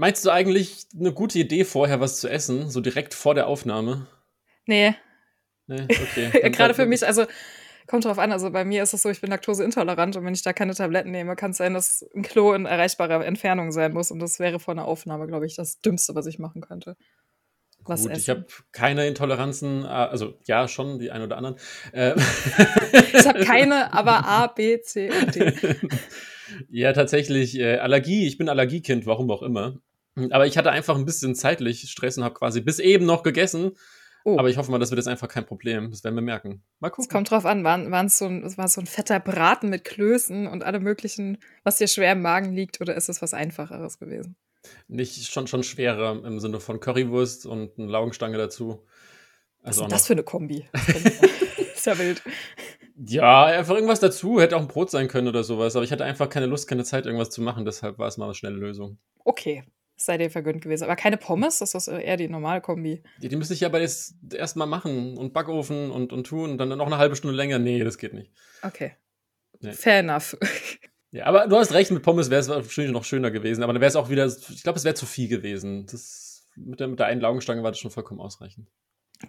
Meinst du eigentlich eine gute Idee, vorher was zu essen, so direkt vor der Aufnahme? Nee. Nee, okay. Gerade für mich, also kommt drauf an. Also bei mir ist es so, ich bin laktoseintolerant und wenn ich da keine Tabletten nehme, kann es sein, dass ein Klo in erreichbarer Entfernung sein muss. Und das wäre vor einer Aufnahme, glaube ich, das Dümmste, was ich machen könnte. Was Gut, essen. ich habe keine Intoleranzen, ah, also ja, schon die ein oder anderen. Ähm. ich habe keine, aber A, B, C und D. ja, tatsächlich äh, Allergie. Ich bin Allergiekind, warum auch immer. Aber ich hatte einfach ein bisschen zeitlich Stress und habe quasi bis eben noch gegessen. Oh. Aber ich hoffe mal, das wird jetzt einfach kein Problem. Das werden wir merken. Mal gucken. Es kommt drauf an. Waren, waren so ein, war so ein fetter Braten mit Klößen und allem möglichen, was dir schwer im Magen liegt, oder ist es was Einfacheres gewesen? Nicht schon, schon schwerer im Sinne von Currywurst und eine Laugenstange dazu. Also was ist das für eine Kombi? ist ja wild. Ja, einfach irgendwas dazu. Hätte auch ein Brot sein können oder sowas. Aber ich hatte einfach keine Lust, keine Zeit, irgendwas zu machen. Deshalb war es mal eine schnelle Lösung. Okay, sei dir vergönnt gewesen. Aber keine Pommes, das ist eher die normale Kombi. Die, die müsste ich ja aber jetzt erstmal machen und Backofen und, und tun und dann noch eine halbe Stunde länger. Nee, das geht nicht. Okay. Nee. Fair enough. Ja, aber du hast recht, mit Pommes wäre es wahrscheinlich noch schöner gewesen. Aber dann wäre es auch wieder, ich glaube, es wäre zu viel gewesen. Das, mit, der, mit der einen Laugenstange war das schon vollkommen ausreichend.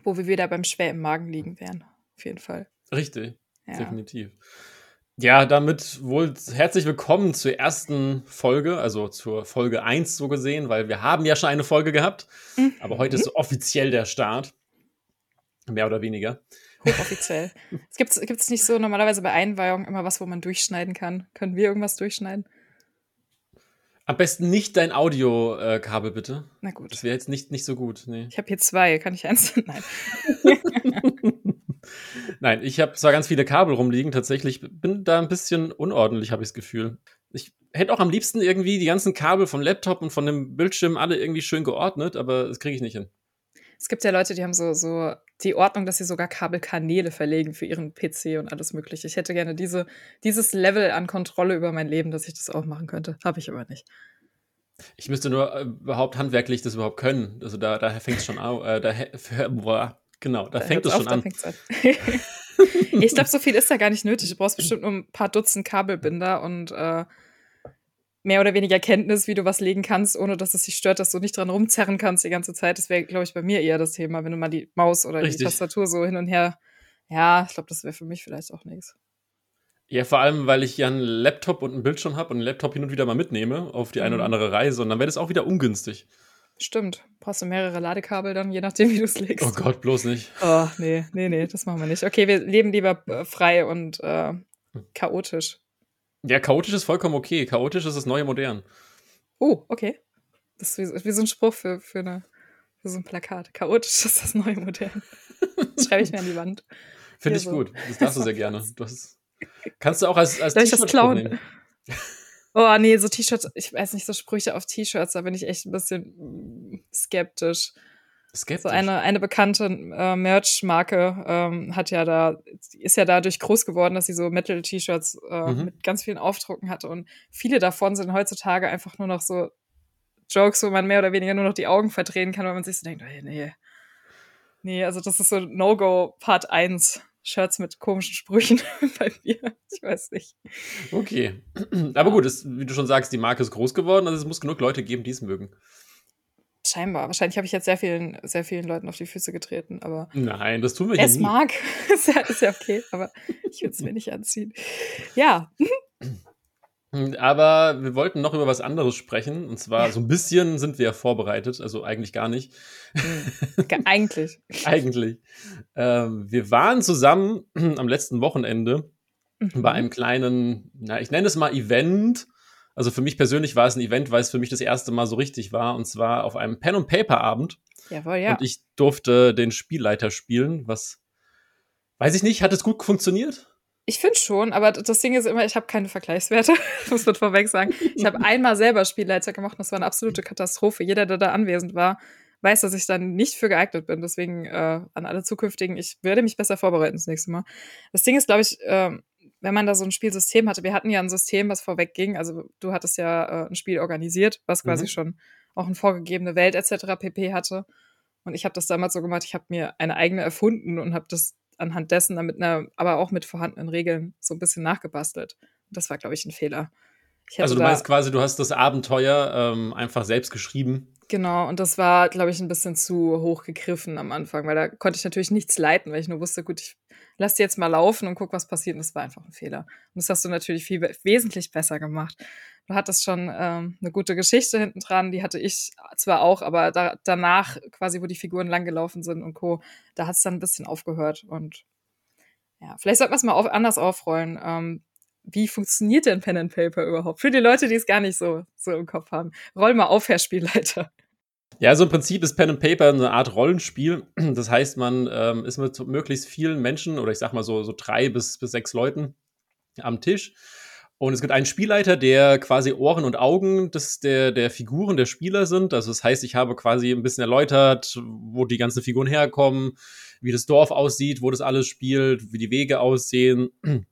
Wo wir wieder beim schwer im Magen liegen wären. Auf jeden Fall. Richtig. Ja. Definitiv. Ja, damit wohl herzlich willkommen zur ersten Folge, also zur Folge 1 so gesehen, weil wir haben ja schon eine Folge gehabt, mhm. aber heute ist offiziell der Start. Mehr oder weniger. Hochoffiziell. es gibt es nicht so normalerweise bei Einweihung immer was, wo man durchschneiden kann. Können wir irgendwas durchschneiden? Am besten nicht dein Audiokabel, bitte. Na gut. Das wäre jetzt nicht, nicht so gut. Nee. Ich habe hier zwei. Kann ich eins? Nein. Nein, ich habe zwar ganz viele Kabel rumliegen, tatsächlich bin da ein bisschen unordentlich, habe ich das Gefühl. Ich hätte auch am liebsten irgendwie die ganzen Kabel vom Laptop und von dem Bildschirm alle irgendwie schön geordnet, aber das kriege ich nicht hin. Es gibt ja Leute, die haben so, so die Ordnung, dass sie sogar Kabelkanäle verlegen für ihren PC und alles Mögliche. Ich hätte gerne diese, dieses Level an Kontrolle über mein Leben, dass ich das auch machen könnte. Habe ich aber nicht. Ich müsste nur äh, überhaupt handwerklich das überhaupt können. Also da, da fängt es schon an. Äh, da, boah, Genau, da, da fängt es schon auf, an. an. ich glaube, so viel ist da gar nicht nötig. Du brauchst bestimmt nur ein paar Dutzend Kabelbinder und äh, mehr oder weniger Kenntnis, wie du was legen kannst, ohne dass es dich stört, dass du nicht dran rumzerren kannst die ganze Zeit. Das wäre, glaube ich, bei mir eher das Thema, wenn du mal die Maus oder Richtig. die Tastatur so hin und her. Ja, ich glaube, das wäre für mich vielleicht auch nichts. Ja, vor allem, weil ich ja einen Laptop und einen Bildschirm habe und einen Laptop hin und wieder mal mitnehme auf die eine oder mhm. andere Reise und dann wäre das auch wieder ungünstig. Stimmt. Brauchst du mehrere Ladekabel dann, je nachdem, wie du es legst. Oh Gott, bloß nicht. Oh, nee, nee, nee, das machen wir nicht. Okay, wir leben lieber äh, frei und äh, chaotisch. Ja, chaotisch ist vollkommen okay. Chaotisch ist das neue Modern. Oh, okay. Das ist wie, wie so ein Spruch für, für, eine, für so ein Plakat. Chaotisch ist das neue Modern. Das schreibe ich mir an die Wand. Finde ich so. gut. Das darfst du sehr gerne. Du hast, kannst du auch als, als Darf ich das klauen? Oh, nee, so T-Shirts, ich weiß nicht, so Sprüche auf T-Shirts, da bin ich echt ein bisschen mm, skeptisch. Skeptisch. So eine, eine bekannte äh, Merch-Marke ähm, hat ja da, ist ja dadurch groß geworden, dass sie so Metal-T-Shirts äh, mhm. mit ganz vielen Aufdrucken hatte. Und viele davon sind heutzutage einfach nur noch so Jokes, wo man mehr oder weniger nur noch die Augen verdrehen kann, weil man sich so denkt, oh, nee. Nee, also das ist so No-Go Part 1. Shirts mit komischen Sprüchen bei mir. Ich weiß nicht. Okay. Aber gut, es, wie du schon sagst, die Marke ist groß geworden, also es muss genug Leute geben, die es mögen. Scheinbar. Wahrscheinlich habe ich jetzt sehr vielen, sehr vielen Leuten auf die Füße getreten, aber. Nein, das tun wir hier Es mag. ist, ja, ist ja okay, aber ich würde es mir nicht anziehen. Ja. Hm, aber wir wollten noch über was anderes sprechen. Und zwar so ein bisschen sind wir ja vorbereitet, also eigentlich gar nicht. Hm, eigentlich. eigentlich. Ähm, wir waren zusammen am letzten Wochenende mhm. bei einem kleinen, na, ich nenne es mal Event. Also für mich persönlich war es ein Event, weil es für mich das erste Mal so richtig war. Und zwar auf einem Pen- und Paper-Abend. Jawohl, ja. Und ich durfte den Spielleiter spielen, was weiß ich nicht, hat es gut funktioniert? Ich finde schon, aber das Ding ist immer, ich habe keine Vergleichswerte, muss man vorweg sagen. Ich habe einmal selber Spielleiter gemacht und das war eine absolute Katastrophe. Jeder, der da anwesend war, weiß, dass ich dann nicht für geeignet bin. Deswegen äh, an alle zukünftigen, ich werde mich besser vorbereiten das nächste Mal. Das Ding ist, glaube ich, äh, wenn man da so ein Spielsystem hatte, wir hatten ja ein System, was vorweg ging. Also du hattest ja äh, ein Spiel organisiert, was quasi mhm. schon auch eine vorgegebene Welt etc. pp hatte. Und ich habe das damals so gemacht, ich habe mir eine eigene erfunden und habe das anhand dessen, damit einer, aber auch mit vorhandenen Regeln so ein bisschen nachgebastelt. Und das war, glaube ich, ein Fehler. also du meinst quasi, du hast das Abenteuer ähm, einfach selbst geschrieben. Genau, und das war, glaube ich, ein bisschen zu hoch gegriffen am Anfang, weil da konnte ich natürlich nichts leiten, weil ich nur wusste, gut, ich lass die jetzt mal laufen und guck, was passiert. Und das war einfach ein Fehler. Und das hast du natürlich viel wesentlich besser gemacht. Du hattest schon ähm, eine gute Geschichte hinten dran, die hatte ich zwar auch, aber da, danach, quasi, wo die Figuren langgelaufen sind und Co., da hat es dann ein bisschen aufgehört. Und ja, vielleicht sollten wir es mal auf, anders aufrollen. Ähm, wie funktioniert denn Pen and Paper überhaupt? Für die Leute, die es gar nicht so, so im Kopf haben. Roll mal auf, Herr Spielleiter. Ja, also im Prinzip ist Pen and Paper eine Art Rollenspiel. Das heißt, man ähm, ist mit möglichst vielen Menschen oder ich sag mal so, so drei bis, bis sechs Leuten am Tisch. Und es gibt einen Spielleiter, der quasi Ohren und Augen des, der, der Figuren der Spieler sind. Also das heißt, ich habe quasi ein bisschen erläutert, wo die ganzen Figuren herkommen, wie das Dorf aussieht, wo das alles spielt, wie die Wege aussehen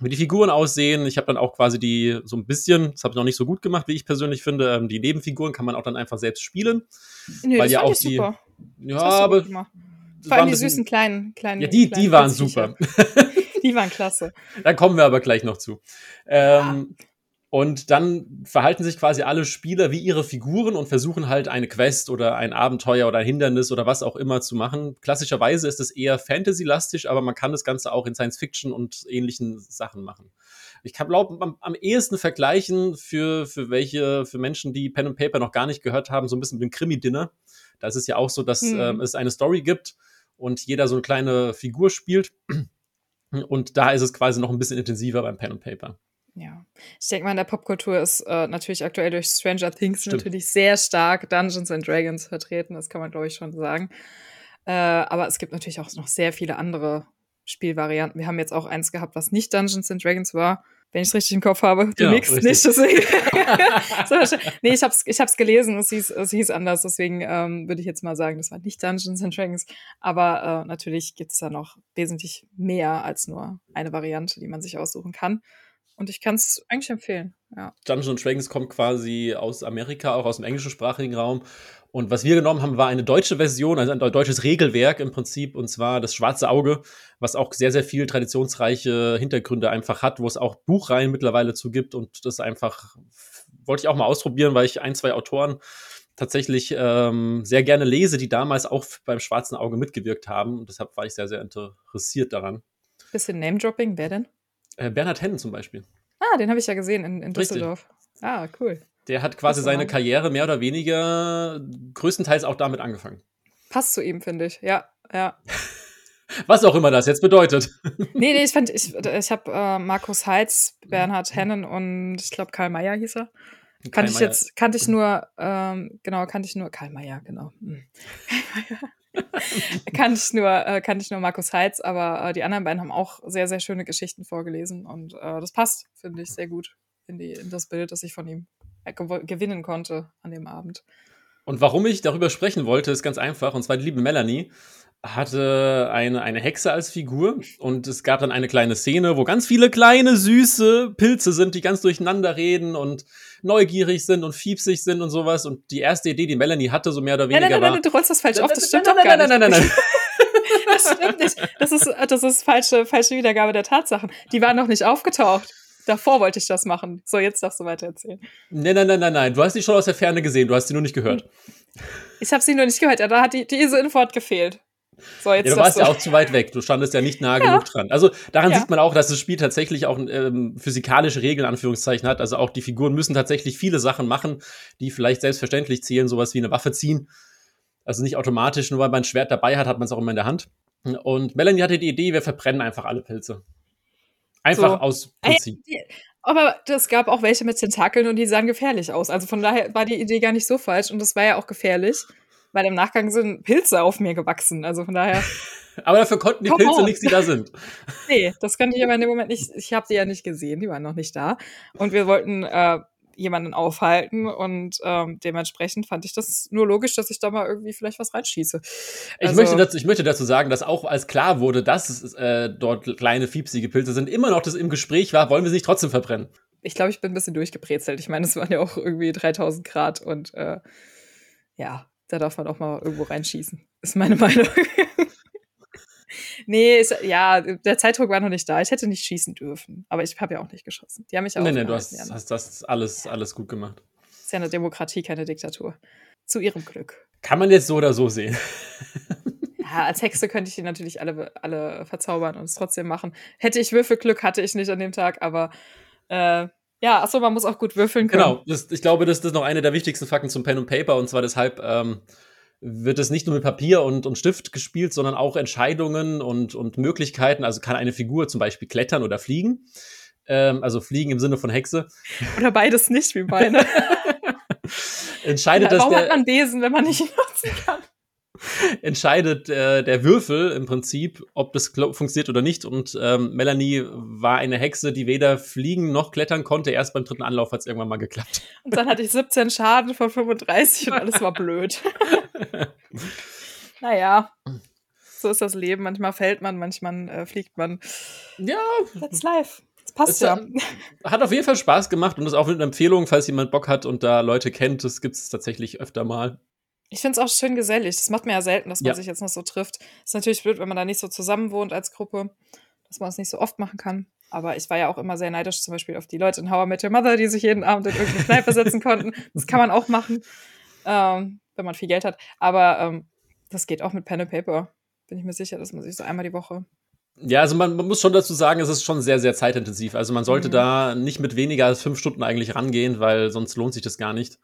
wie die Figuren aussehen. Ich habe dann auch quasi die so ein bisschen, das habe ich noch nicht so gut gemacht, wie ich persönlich finde. Ähm, die Nebenfiguren kann man auch dann einfach selbst spielen. Nee, weil das ja auch die. Super. Ja, aber. Vor allem die süßen kleinen, kleinen. Ja, die, kleinen die waren super. die waren klasse. da kommen wir aber gleich noch zu. Ähm, ja. Und dann verhalten sich quasi alle Spieler wie ihre Figuren und versuchen halt eine Quest oder ein Abenteuer oder ein Hindernis oder was auch immer zu machen. Klassischerweise ist es eher Fantasy-lastig, aber man kann das Ganze auch in Science-Fiction und ähnlichen Sachen machen. Ich glaube, am, am ehesten vergleichen für, für welche, für Menschen, die Pen and Paper noch gar nicht gehört haben, so ein bisschen mit dem Krimi-Dinner. Da ist es ja auch so, dass hm. ähm, es eine Story gibt und jeder so eine kleine Figur spielt. Und da ist es quasi noch ein bisschen intensiver beim Pen and Paper. Ja, ich denke mal, in der Popkultur ist äh, natürlich aktuell durch Stranger Things Stimmt. natürlich sehr stark Dungeons and Dragons vertreten, das kann man, glaube ich, schon sagen. Äh, aber es gibt natürlich auch noch sehr viele andere Spielvarianten. Wir haben jetzt auch eins gehabt, was nicht Dungeons and Dragons war, wenn ich es richtig im Kopf habe. Du genau, nix, nicht, deswegen. so, nee, ich habe es ich hab's gelesen, es hieß, es hieß anders, deswegen ähm, würde ich jetzt mal sagen, das war nicht Dungeons and Dragons. Aber äh, natürlich gibt es da noch wesentlich mehr als nur eine Variante, die man sich aussuchen kann. Und ich kann es eigentlich empfehlen. Ja. Dungeons Dragons kommt quasi aus Amerika, auch aus dem englischsprachigen Raum. Und was wir genommen haben, war eine deutsche Version, also ein deutsches Regelwerk im Prinzip, und zwar das Schwarze Auge, was auch sehr, sehr viel traditionsreiche Hintergründe einfach hat, wo es auch Buchreihen mittlerweile zu gibt. Und das einfach wollte ich auch mal ausprobieren, weil ich ein, zwei Autoren tatsächlich ähm, sehr gerne lese, die damals auch beim Schwarzen Auge mitgewirkt haben. Und deshalb war ich sehr, sehr interessiert daran. Bisschen Name-Dropping, wer denn? Äh, Bernhard Hennen zum Beispiel. Ah, den habe ich ja gesehen in, in Düsseldorf. Richtig. Ah, cool. Der hat quasi seine Karriere mehr oder weniger größtenteils auch damit angefangen. Passt zu ihm, finde ich. Ja, ja. Was auch immer das jetzt bedeutet. nee, nee, ich fand, ich, ich habe äh, Markus Heitz, Bernhard Hennen und ich glaube Karl Mayer hieß er. Kannte ich jetzt, kannte ich nur, ähm, genau, kannte ich nur, Karl Mayer, genau. Hm. Karl Mayer. kann ich nur, äh, kann ich nur Markus Heitz, aber äh, die anderen beiden haben auch sehr, sehr schöne Geschichten vorgelesen und äh, das passt, finde ich, sehr gut in, die, in das Bild, das ich von ihm gewinnen konnte an dem Abend. Und warum ich darüber sprechen wollte, ist ganz einfach. Und zwar die liebe Melanie hatte eine, eine Hexe als Figur und es gab dann eine kleine Szene, wo ganz viele kleine, süße Pilze sind, die ganz durcheinander reden und neugierig sind und fiepsig sind und sowas. Und die erste Idee, die Melanie hatte, so mehr oder weniger nein, nein, nein, war... Nein, du rollst das falsch auf, das stimmt doch gar nicht. Nein, nein, nein, nein. Das stimmt nicht. Das ist, das ist falsche, falsche Wiedergabe der Tatsachen. Die waren noch nicht aufgetaucht. Davor wollte ich das machen. So, jetzt darfst du weiter erzählen. Nein, nein, nein, nein, nein. Du hast die schon aus der Ferne gesehen, du hast sie nur nicht gehört. Ich habe sie nur nicht gehört. Ja, da hat die, diese Info hat gefehlt. So, jetzt ja, du warst ja auch zu weit weg. Du standest ja nicht nah ja. genug dran. Also daran ja. sieht man auch, dass das Spiel tatsächlich auch ähm, physikalische Regeln, Anführungszeichen, hat. Also auch die Figuren müssen tatsächlich viele Sachen machen, die vielleicht selbstverständlich zählen, sowas wie eine Waffe ziehen. Also nicht automatisch, nur weil man ein Schwert dabei hat, hat man es auch immer in der Hand. Und Melanie hatte die Idee, wir verbrennen einfach alle Pilze. Einfach so. aus Prinzip. Aber es gab auch welche mit Tentakeln und die sahen gefährlich aus. Also von daher war die Idee gar nicht so falsch und das war ja auch gefährlich weil im Nachgang sind Pilze auf mir gewachsen. Also von daher. aber dafür konnten die Pilze on. nichts, die da sind. nee, das konnte ich aber in dem Moment nicht. Ich habe sie ja nicht gesehen, die waren noch nicht da. Und wir wollten äh, jemanden aufhalten und ähm, dementsprechend fand ich das nur logisch, dass ich da mal irgendwie vielleicht was reinschieße. Also, ich, möchte dazu, ich möchte dazu sagen, dass auch als klar wurde, dass es, äh, dort kleine fiepsige Pilze sind, immer noch das im Gespräch war, wollen wir sie nicht trotzdem verbrennen. Ich glaube, ich bin ein bisschen durchgebrezelt. Ich meine, es waren ja auch irgendwie 3000 Grad und äh, ja, da darf man auch mal irgendwo reinschießen. Ist meine Meinung. Nee, ist, ja, der Zeitdruck war noch nicht da. Ich hätte nicht schießen dürfen. Aber ich habe ja auch nicht geschossen. Die haben mich auch. Nee, nee, du hast, hast das alles, alles gut gemacht. Ist ja eine Demokratie, keine Diktatur. Zu ihrem Glück. Kann man jetzt so oder so sehen. ja, als Hexe könnte ich die natürlich alle, alle verzaubern und es trotzdem machen. Hätte ich Würfelglück, hatte ich nicht an dem Tag, aber äh, ja, achso, man muss auch gut würfeln können. Genau, das, ich glaube, das, das ist noch eine der wichtigsten Fakten zum Pen und Paper und zwar deshalb ähm, wird es nicht nur mit Papier und, und Stift gespielt, sondern auch Entscheidungen und, und Möglichkeiten. Also kann eine Figur zum Beispiel klettern oder fliegen. Ähm, also fliegen im Sinne von Hexe. Oder beides nicht, wie meine. Entscheidet ja, warum das. Warum hat man Besen, wenn man nicht nutzen kann? entscheidet äh, der Würfel im Prinzip, ob das funktioniert oder nicht. Und ähm, Melanie war eine Hexe, die weder fliegen noch klettern konnte. Erst beim dritten Anlauf hat es irgendwann mal geklappt. Und dann hatte ich 17 Schaden von 35 und alles war blöd. naja, so ist das Leben. Manchmal fällt man, manchmal äh, fliegt man. Ja. That's life. Das passt es ja. Hat auf jeden Fall Spaß gemacht und ist auch eine Empfehlung, falls jemand Bock hat und da Leute kennt. Das gibt es tatsächlich öfter mal. Ich finde es auch schön gesellig. Das macht man ja selten, dass man ja. sich jetzt noch so trifft. Ist natürlich blöd, wenn man da nicht so zusammen wohnt als Gruppe, dass man es nicht so oft machen kann. Aber ich war ja auch immer sehr neidisch, zum Beispiel auf die Leute in How I Met Your Mother, die sich jeden Abend in irgendeine Kneipe setzen konnten. Das kann man auch machen, ähm, wenn man viel Geld hat. Aber ähm, das geht auch mit Pen and Paper. Bin ich mir sicher, dass man sich so einmal die Woche ja, also man, man, muss schon dazu sagen, es ist schon sehr, sehr zeitintensiv. Also man sollte mhm. da nicht mit weniger als fünf Stunden eigentlich rangehen, weil sonst lohnt sich das gar nicht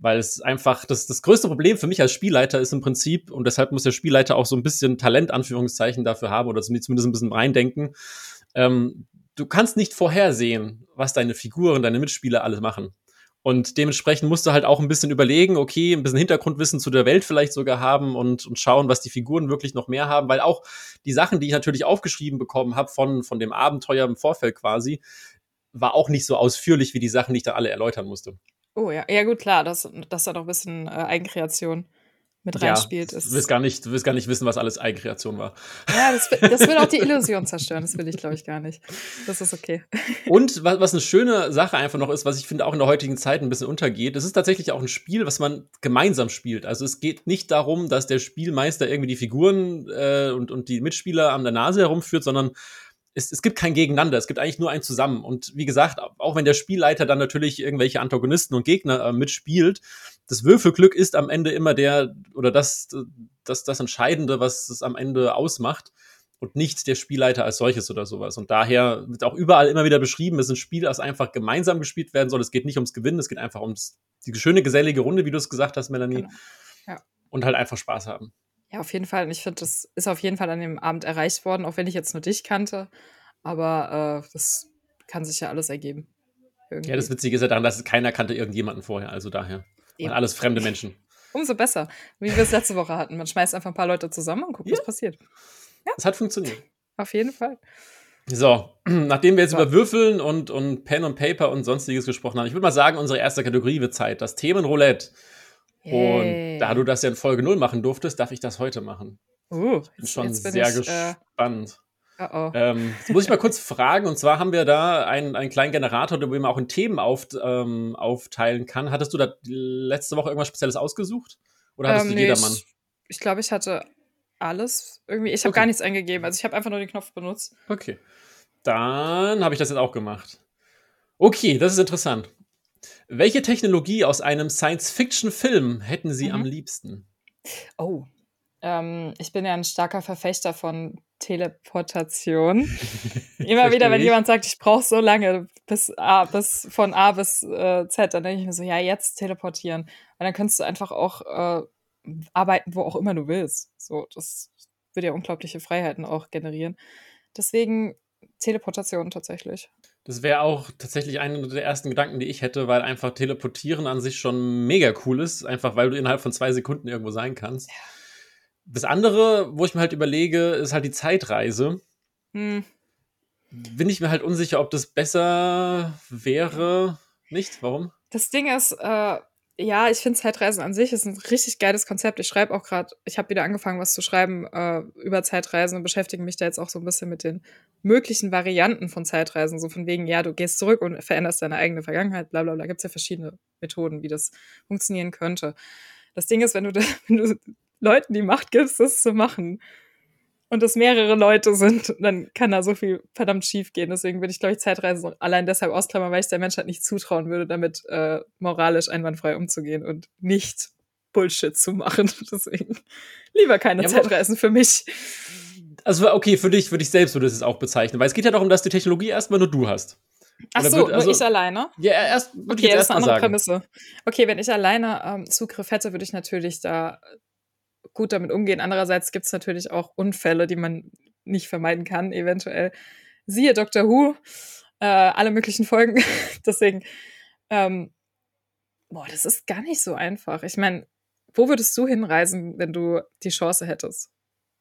weil es einfach, das, das größte Problem für mich als Spielleiter ist im Prinzip, und deshalb muss der Spielleiter auch so ein bisschen Talent, Anführungszeichen, dafür haben oder zumindest ein bisschen reindenken. Ähm, du kannst nicht vorhersehen, was deine Figuren, deine Mitspieler alles machen. Und dementsprechend musst du halt auch ein bisschen überlegen, okay, ein bisschen Hintergrundwissen zu der Welt vielleicht sogar haben und, und schauen, was die Figuren wirklich noch mehr haben, weil auch die Sachen, die ich natürlich aufgeschrieben bekommen habe von, von dem Abenteuer im Vorfeld quasi, war auch nicht so ausführlich wie die Sachen, die ich da alle erläutern musste. Oh ja, ja gut, klar, dass, dass da doch ein bisschen äh, Eigenkreation mit reinspielt. Ja, du, willst gar nicht, du willst gar nicht wissen, was alles Eigenkreation war. Ja, das, das will auch die Illusion zerstören. Das will ich, glaube ich, gar nicht. Das ist okay. Und was, was eine schöne Sache einfach noch ist, was ich finde auch in der heutigen Zeit ein bisschen untergeht, das ist tatsächlich auch ein Spiel, was man gemeinsam spielt. Also es geht nicht darum, dass der Spielmeister irgendwie die Figuren äh, und, und die Mitspieler an der Nase herumführt, sondern es, es gibt kein Gegeneinander, es gibt eigentlich nur ein Zusammen. Und wie gesagt, auch wenn der Spielleiter dann natürlich irgendwelche Antagonisten und Gegner äh, mitspielt, das Würfelglück ist am Ende immer der oder das, das, das Entscheidende, was es am Ende ausmacht und nicht der Spielleiter als solches oder sowas. Und daher wird auch überall immer wieder beschrieben, es ist ein Spiel, das einfach gemeinsam gespielt werden soll. Es geht nicht ums Gewinnen, es geht einfach um die schöne, gesellige Runde, wie du es gesagt hast, Melanie. Genau. Ja. Und halt einfach Spaß haben. Ja, auf jeden Fall. Und ich finde, das ist auf jeden Fall an dem Abend erreicht worden, auch wenn ich jetzt nur dich kannte. Aber äh, das kann sich ja alles ergeben. Irgendwie. Ja, das Witzige ist ja daran, dass keiner kannte irgendjemanden vorher. Also daher. Waren alles fremde Menschen. Umso besser. Wie wir es letzte Woche hatten. Man schmeißt einfach ein paar Leute zusammen und guckt, ja. was passiert. Ja. Es hat funktioniert. Auf jeden Fall. So, nachdem wir jetzt so. über Würfeln und, und Pen und Paper und sonstiges gesprochen haben, ich würde mal sagen, unsere erste Kategorie wird Zeit. Das Themenroulette. Yay. Und da du das ja in Folge 0 machen durftest, darf ich das heute machen. Uh, ich bin schon bin sehr ich, äh, gespannt. Äh, oh. Ähm, jetzt muss ich mal kurz fragen, und zwar haben wir da einen, einen kleinen Generator, der man auch in Themen auf, ähm, aufteilen kann. Hattest du da letzte Woche irgendwas Spezielles ausgesucht? Oder hattest ähm, du nee, jedermann? Ich, ich glaube, ich hatte alles irgendwie. Ich habe okay. gar nichts eingegeben. Also ich habe einfach nur den Knopf benutzt. Okay. Dann habe ich das jetzt auch gemacht. Okay, das ist interessant. Welche Technologie aus einem Science-Fiction-Film hätten Sie mhm. am liebsten? Oh, ähm, ich bin ja ein starker Verfechter von Teleportation. Immer wieder, wenn jemand sagt, ich brauche so lange bis A, bis von A bis äh, Z, dann denke ich mir so, ja, jetzt teleportieren. Und dann kannst du einfach auch äh, arbeiten, wo auch immer du willst. So, das würde ja unglaubliche Freiheiten auch generieren. Deswegen Teleportation tatsächlich. Das wäre auch tatsächlich einer der ersten Gedanken, die ich hätte, weil einfach Teleportieren an sich schon mega cool ist. Einfach weil du innerhalb von zwei Sekunden irgendwo sein kannst. Das andere, wo ich mir halt überlege, ist halt die Zeitreise. Hm. Bin ich mir halt unsicher, ob das besser wäre. Nicht? Warum? Das Ding ist, äh, ja, ich finde Zeitreisen an sich ist ein richtig geiles Konzept. Ich schreibe auch gerade, ich habe wieder angefangen, was zu schreiben äh, über Zeitreisen und beschäftige mich da jetzt auch so ein bisschen mit den möglichen Varianten von Zeitreisen. So von wegen, ja, du gehst zurück und veränderst deine eigene Vergangenheit, bla bla bla. Gibt es ja verschiedene Methoden, wie das funktionieren könnte. Das Ding ist, wenn du, wenn du Leuten die Macht gibst, das zu machen, und es mehrere Leute sind, dann kann da so viel verdammt schief gehen. Deswegen würde ich, glaube ich, Zeitreisen allein deshalb ausklammern, weil ich der Menschheit nicht zutrauen würde, damit äh, moralisch einwandfrei umzugehen und nicht Bullshit zu machen. Deswegen lieber keine ja, Zeitreisen für mich. Also, okay, für dich, für dich selbst würde es auch bezeichnen, weil es geht ja darum, dass die Technologie erstmal nur du hast. Ach so, wird, also, nur ich alleine? Ja, erst würde okay, ich jetzt das ist eine andere Prämisse. Okay, wenn ich alleine ähm, Zugriff hätte, würde ich natürlich da gut damit umgehen. Andererseits gibt es natürlich auch Unfälle, die man nicht vermeiden kann, eventuell. Siehe Dr. Who, äh, alle möglichen Folgen. Deswegen, ähm, boah, das ist gar nicht so einfach. Ich meine, wo würdest du hinreisen, wenn du die Chance hättest?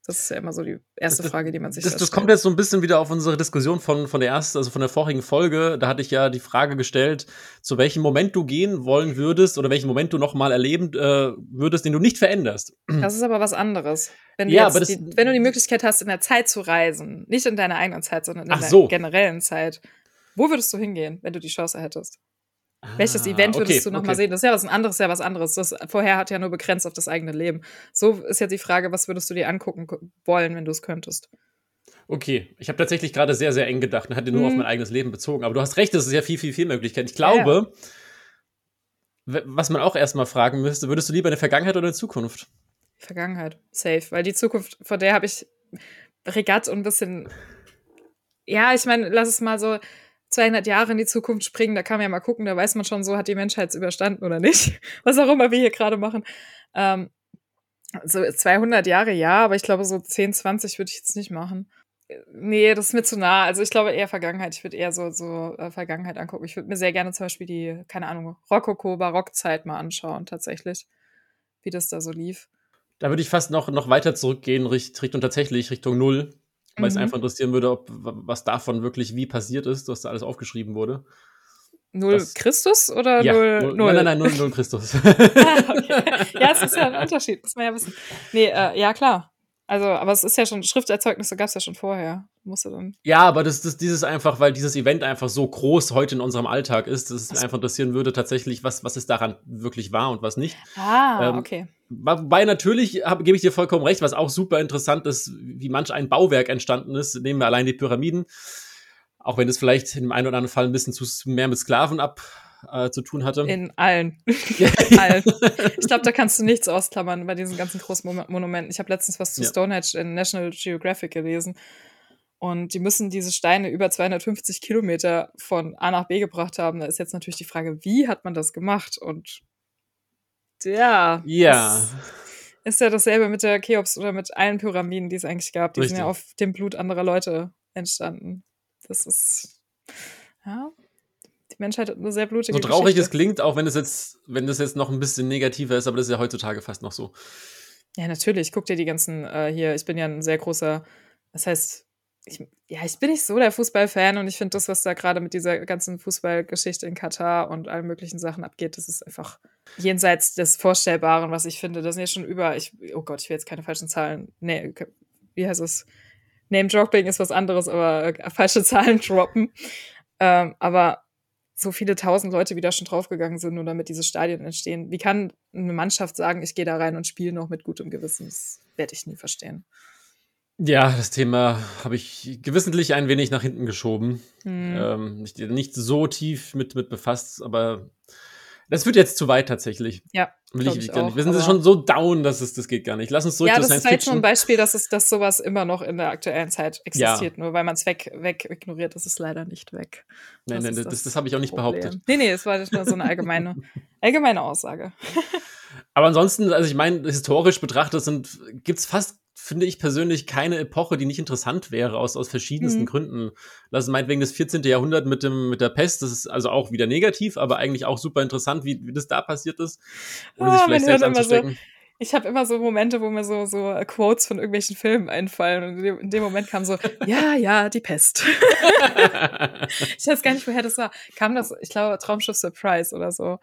Das ist ja immer so die erste Frage, die man sich das, das, das kommt jetzt so ein bisschen wieder auf unsere Diskussion von, von der ersten, also von der vorigen Folge. Da hatte ich ja die Frage gestellt, zu welchem Moment du gehen wollen würdest oder welchen Moment du noch mal erleben äh, würdest, den du nicht veränderst. Das ist aber was anderes. Wenn du, ja, aber die, wenn du die Möglichkeit hast, in der Zeit zu reisen, nicht in deiner eigenen Zeit, sondern in der so. generellen Zeit, wo würdest du hingehen, wenn du die Chance hättest? Ah, Welches Event würdest okay, du noch okay. mal sehen? Das ist ja was anderes, ja was anderes. Das vorher hat ja nur begrenzt auf das eigene Leben. So ist jetzt die Frage, was würdest du dir angucken wollen, wenn du es könntest? Okay, ich habe tatsächlich gerade sehr, sehr eng gedacht und hatte nur hm. auf mein eigenes Leben bezogen. Aber du hast recht, es ist ja viel, viel, viel Möglichkeiten. Ich glaube, ja. was man auch erstmal fragen müsste, würdest du lieber in der Vergangenheit oder in der Zukunft? Vergangenheit, safe. Weil die Zukunft, vor der habe ich Regatt und ein bisschen. Ja, ich meine, lass es mal so 200 Jahre in die Zukunft springen, da kann man ja mal gucken, da weiß man schon so, hat die Menschheit es überstanden oder nicht. Was auch immer wir hier gerade machen. Ähm, so 200 Jahre ja, aber ich glaube so 10, 20 würde ich jetzt nicht machen. Nee, das ist mir zu nah. Also ich glaube eher Vergangenheit. Ich würde eher so, so äh, Vergangenheit angucken. Ich würde mir sehr gerne zum Beispiel die, keine Ahnung, Rokoko-Barockzeit mal anschauen, tatsächlich. Wie das da so lief. Da würde ich fast noch, noch weiter zurückgehen, Richtung tatsächlich, Richtung Null weil mhm. es einfach interessieren würde, ob was davon wirklich wie passiert ist, dass da alles aufgeschrieben wurde. Null das, Christus oder ja, null, null, null? Nein, nein, nein, null, null Christus. ah, okay. Ja, es ist ja ein Unterschied, muss man ja wissen. Nee, äh, ja, klar. Also, aber es ist ja schon, Schrifterzeugnisse gab es ja schon vorher. Musste dann. Ja, aber das, das, dieses einfach, weil dieses Event einfach so groß heute in unserem Alltag ist, dass es also. einfach interessieren würde, tatsächlich, was, was es daran wirklich war und was nicht. Ah, ähm, okay. Wobei natürlich, hab, gebe ich dir vollkommen recht, was auch super interessant ist, wie manch ein Bauwerk entstanden ist. Nehmen wir allein die Pyramiden. Auch wenn es vielleicht in dem einen oder anderen Fall ein bisschen zu mehr mit Sklaven ab, äh, zu tun hatte. In allen. In allen. Ich glaube, da kannst du nichts ausklammern bei diesen ganzen großen Monumenten. Ich habe letztens was zu ja. Stonehenge in National Geographic gelesen. Und die müssen diese Steine über 250 Kilometer von A nach B gebracht haben. Da ist jetzt natürlich die Frage, wie hat man das gemacht? Und ja. Ja. Ist ja dasselbe mit der Cheops oder mit allen Pyramiden, die es eigentlich gab. Die Richtig. sind ja auf dem Blut anderer Leute entstanden. Das ist. Ja. Die Menschheit hat eine sehr blutige So traurig Geschichte. es klingt, auch wenn es jetzt, wenn das jetzt noch ein bisschen negativer ist, aber das ist ja heutzutage fast noch so. Ja, natürlich. Guck dir die ganzen äh, hier, ich bin ja ein sehr großer, das heißt, ich, ja, ich bin nicht so der Fußballfan und ich finde das, was da gerade mit dieser ganzen Fußballgeschichte in Katar und allen möglichen Sachen abgeht, das ist einfach jenseits des Vorstellbaren, was ich finde. Das sind ja schon über, ich, oh Gott, ich will jetzt keine falschen Zahlen, nee, wie heißt es? Name-Dropping ist was anderes, aber äh, falsche Zahlen droppen. Ähm, aber so viele tausend Leute wieder schon draufgegangen sind, nur damit diese Stadien entstehen. Wie kann eine Mannschaft sagen, ich gehe da rein und spiele noch mit gutem Gewissen? Das werde ich nie verstehen. Ja, das Thema habe ich gewissentlich ein wenig nach hinten geschoben. Hm. Ähm, nicht, nicht, so tief mit, mit befasst, aber das wird jetzt zu weit tatsächlich. Ja. Will ich, ich gar nicht. Wir sind schon so down, dass es das geht gar nicht. Lass uns zurück ja, das ist halt schon ein Beispiel, dass es dass sowas immer noch in der aktuellen Zeit existiert. Ja. Nur weil man es weg, weg ignoriert, ist es leider nicht weg. Nein, nein, das, das, das habe ich auch nicht Problem. behauptet. Nee, nee, es war nur so eine allgemeine, allgemeine Aussage. Aber ansonsten, also ich meine, historisch betrachtet gibt es fast finde ich persönlich keine Epoche, die nicht interessant wäre, aus, aus verschiedensten mhm. Gründen. Lass es meinetwegen das 14. Jahrhundert mit, dem, mit der Pest, das ist also auch wieder negativ, aber eigentlich auch super interessant, wie, wie das da passiert ist. Ohne oh, sich vielleicht selbst anzustecken. So, ich habe immer so Momente, wo mir so, so Quotes von irgendwelchen Filmen einfallen und in dem Moment kam so, ja, ja, die Pest. ich weiß gar nicht, woher das war. Kam das, ich glaube, Traumschiff Surprise oder so.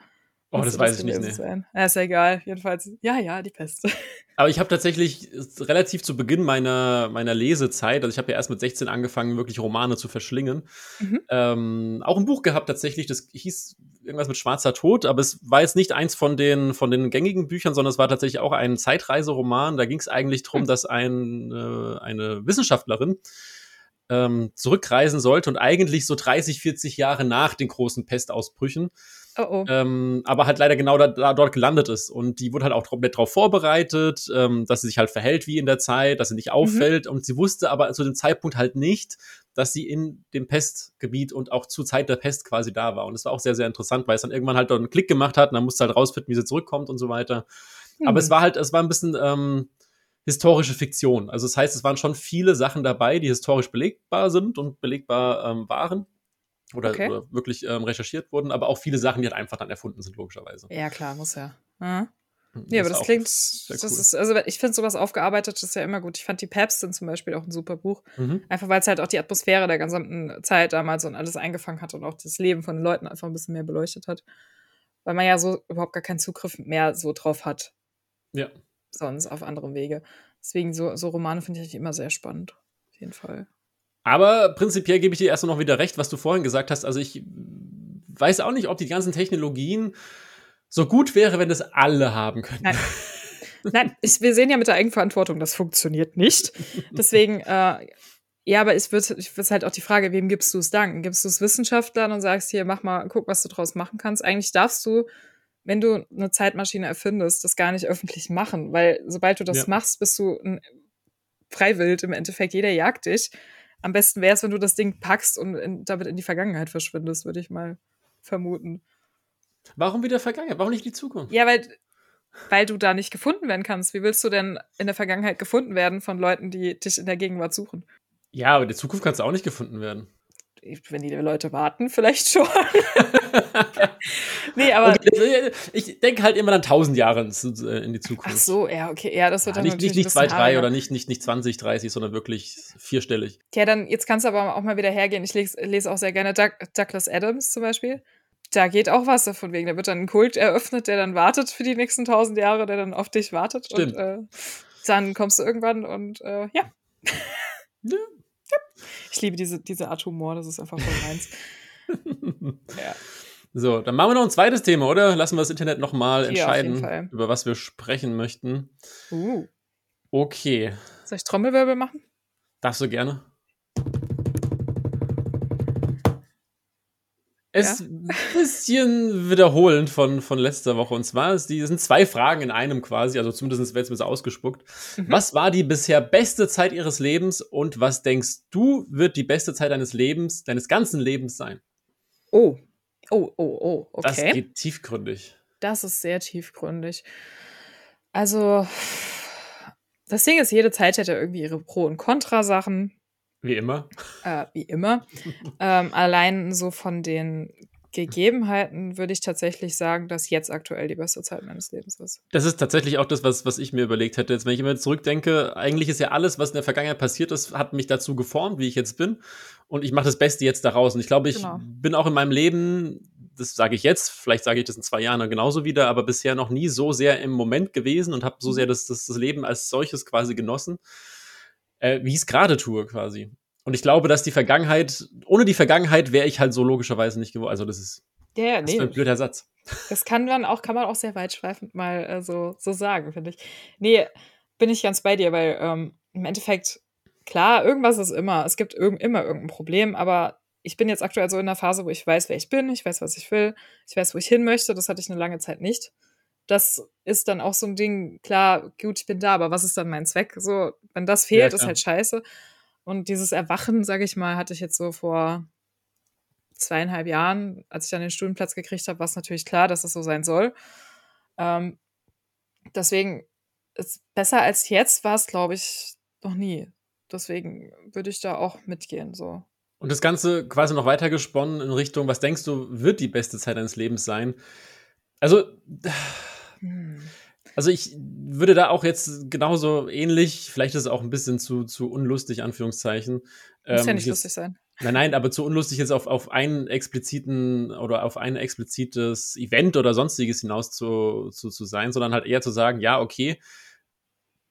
Oh, das weiß ich nicht. Nee. Ja, ist ja egal. Jedenfalls, ja, ja, die Pest. Aber ich habe tatsächlich relativ zu Beginn meiner, meiner Lesezeit, also ich habe ja erst mit 16 angefangen, wirklich Romane zu verschlingen, mhm. ähm, auch ein Buch gehabt tatsächlich, das hieß irgendwas mit Schwarzer Tod, aber es war jetzt nicht eins von den, von den gängigen Büchern, sondern es war tatsächlich auch ein Zeitreiseroman. Da ging es eigentlich darum, hm. dass ein, äh, eine Wissenschaftlerin ähm, zurückreisen sollte und eigentlich so 30, 40 Jahre nach den großen Pestausbrüchen Oh oh. Ähm, aber halt leider genau da, da, dort gelandet ist. Und die wurde halt auch komplett darauf vorbereitet, ähm, dass sie sich halt verhält wie in der Zeit, dass sie nicht mhm. auffällt. Mhm. Und sie wusste aber zu dem Zeitpunkt halt nicht, dass sie in dem Pestgebiet und auch zur Zeit der Pest quasi da war. Und das war auch sehr, sehr interessant, weil es dann irgendwann halt dort einen Klick gemacht hat und dann musste halt rausfinden, wie sie zurückkommt und so weiter. Mhm. Aber es war halt, es war ein bisschen ähm, historische Fiktion. Also das heißt, es waren schon viele Sachen dabei, die historisch belegbar sind und belegbar ähm, waren oder, okay. oder wirklich ähm, recherchiert wurden, aber auch viele Sachen, die halt einfach dann erfunden sind, logischerweise. Ja, klar, muss ja. Mhm. Ja, aber das klingt, das cool. ist, also ich finde sowas aufgearbeitet, das ist ja immer gut. Ich fand die Päpstin zum Beispiel auch ein super Buch. Mhm. Einfach weil es halt auch die Atmosphäre der gesamten Zeit damals und alles eingefangen hat und auch das Leben von den Leuten einfach ein bisschen mehr beleuchtet hat. Weil man ja so überhaupt gar keinen Zugriff mehr so drauf hat. Ja. Sonst auf anderem Wege. Deswegen so, so Romane finde ich immer sehr spannend. Auf jeden Fall. Aber prinzipiell gebe ich dir erst noch wieder recht, was du vorhin gesagt hast. Also ich weiß auch nicht, ob die ganzen Technologien so gut wäre, wenn das alle haben können. Nein. Nein, ich, wir sehen ja mit der Eigenverantwortung, das funktioniert nicht. Deswegen, äh, ja, aber es wird, ich wird halt auch die Frage, wem gibst du es danken? Gibst du es Wissenschaftlern und sagst hier, mach mal, guck, was du draus machen kannst? Eigentlich darfst du, wenn du eine Zeitmaschine erfindest, das gar nicht öffentlich machen, weil sobald du das ja. machst, bist du ein Freiwild im Endeffekt. Jeder jagt dich am besten wäre es, wenn du das Ding packst und in, damit in die Vergangenheit verschwindest, würde ich mal vermuten. Warum wieder Vergangenheit? Warum nicht die Zukunft? Ja, weil, weil du da nicht gefunden werden kannst. Wie willst du denn in der Vergangenheit gefunden werden von Leuten, die dich in der Gegenwart suchen? Ja, aber in der Zukunft kannst du auch nicht gefunden werden wenn die Leute warten, vielleicht schon. nee, aber. Okay, ich denke halt immer dann tausend Jahre äh, in die Zukunft. Ach so, ja, okay. Ja, das wird ja, dann nicht, nicht, nicht zwei, drei oder nicht, nicht, nicht 20, 30, sondern wirklich vierstellig. Ja, dann, jetzt kannst du aber auch mal wieder hergehen. Ich lese, lese auch sehr gerne Doug, Douglas Adams zum Beispiel. Da geht auch was davon wegen. Da wird dann ein Kult eröffnet, der dann wartet für die nächsten tausend Jahre, der dann auf dich wartet. Stimmt. Und äh, dann kommst du irgendwann und äh, ja. ja. Ich liebe diese, diese Art Humor, das ist einfach voll meins. ja. So, dann machen wir noch ein zweites Thema, oder? Lassen wir das Internet nochmal entscheiden, über was wir sprechen möchten. Uh. Okay. Soll ich Trommelwirbel machen? Darfst du gerne. Es ja? ein bisschen wiederholend von, von letzter Woche. Und zwar ist die, sind zwei Fragen in einem quasi, also zumindest wird es mir ausgespuckt. Mhm. Was war die bisher beste Zeit ihres Lebens und was denkst du, wird die beste Zeit deines Lebens, deines ganzen Lebens sein? Oh. Oh, oh, oh, okay. Das geht tiefgründig. Das ist sehr tiefgründig. Also, das Ding ist, jede Zeit hätte irgendwie ihre Pro- und Kontra-Sachen. Wie immer. Äh, wie immer. ähm, allein so von den Gegebenheiten würde ich tatsächlich sagen, dass jetzt aktuell die beste Zeit meines Lebens ist. Das ist tatsächlich auch das, was, was ich mir überlegt hätte. Jetzt, wenn ich immer zurückdenke, eigentlich ist ja alles, was in der Vergangenheit passiert ist, hat mich dazu geformt, wie ich jetzt bin. Und ich mache das Beste jetzt daraus. Und ich glaube, ich genau. bin auch in meinem Leben, das sage ich jetzt, vielleicht sage ich das in zwei Jahren genauso wieder, aber bisher noch nie so sehr im Moment gewesen und habe so mhm. sehr das, das, das Leben als solches quasi genossen äh, wie ich es gerade tue, quasi. Und ich glaube, dass die Vergangenheit, ohne die Vergangenheit wäre ich halt so logischerweise nicht geworden. Also das ist, ja, das nee. ist ein blöder Satz. Das kann man auch, kann man auch sehr weitschweifend mal äh, so, so sagen, finde ich. Nee, bin ich ganz bei dir, weil ähm, im Endeffekt, klar, irgendwas ist immer. Es gibt irg immer irgendein Problem, aber ich bin jetzt aktuell so in der Phase, wo ich weiß, wer ich bin, ich weiß, was ich will, ich weiß, wo ich hin möchte. Das hatte ich eine lange Zeit nicht das ist dann auch so ein Ding, klar, gut, ich bin da, aber was ist dann mein Zweck? So, wenn das fehlt, ja, ist halt scheiße. Und dieses Erwachen, sage ich mal, hatte ich jetzt so vor zweieinhalb Jahren, als ich dann den Studienplatz gekriegt habe, war es natürlich klar, dass es das so sein soll. Ähm, deswegen ist besser als jetzt war es, glaube ich, noch nie. Deswegen würde ich da auch mitgehen. So. Und das Ganze quasi noch weiter gesponnen in Richtung, was denkst du, wird die beste Zeit deines Lebens sein? Also, hm. Also ich würde da auch jetzt genauso ähnlich, vielleicht ist es auch ein bisschen zu, zu unlustig, Anführungszeichen. Muss ähm, ja nicht jetzt, lustig sein. Nein, nein, aber zu unlustig jetzt auf, auf einen expliziten oder auf ein explizites Event oder sonstiges hinaus zu, zu, zu sein, sondern halt eher zu sagen, ja, okay,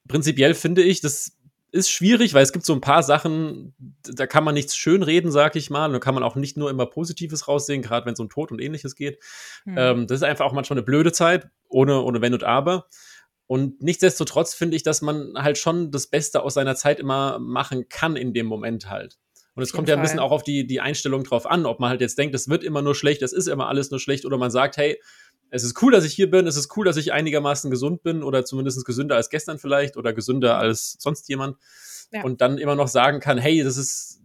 prinzipiell finde ich, das ist schwierig, weil es gibt so ein paar Sachen, da kann man nichts schönreden, sag ich mal. Und da kann man auch nicht nur immer Positives raussehen, gerade wenn es um Tod und ähnliches geht. Mhm. Ähm, das ist einfach auch manchmal eine blöde Zeit, ohne, ohne Wenn und Aber. Und nichtsdestotrotz finde ich, dass man halt schon das Beste aus seiner Zeit immer machen kann in dem Moment halt. Und es kommt ja ein bisschen auch auf die, die Einstellung drauf an, ob man halt jetzt denkt, es wird immer nur schlecht, es ist immer alles nur schlecht, oder man sagt, hey, es ist cool, dass ich hier bin, es ist cool, dass ich einigermaßen gesund bin oder zumindest gesünder als gestern vielleicht oder gesünder als sonst jemand. Ja. Und dann immer noch sagen kann, hey, das ist,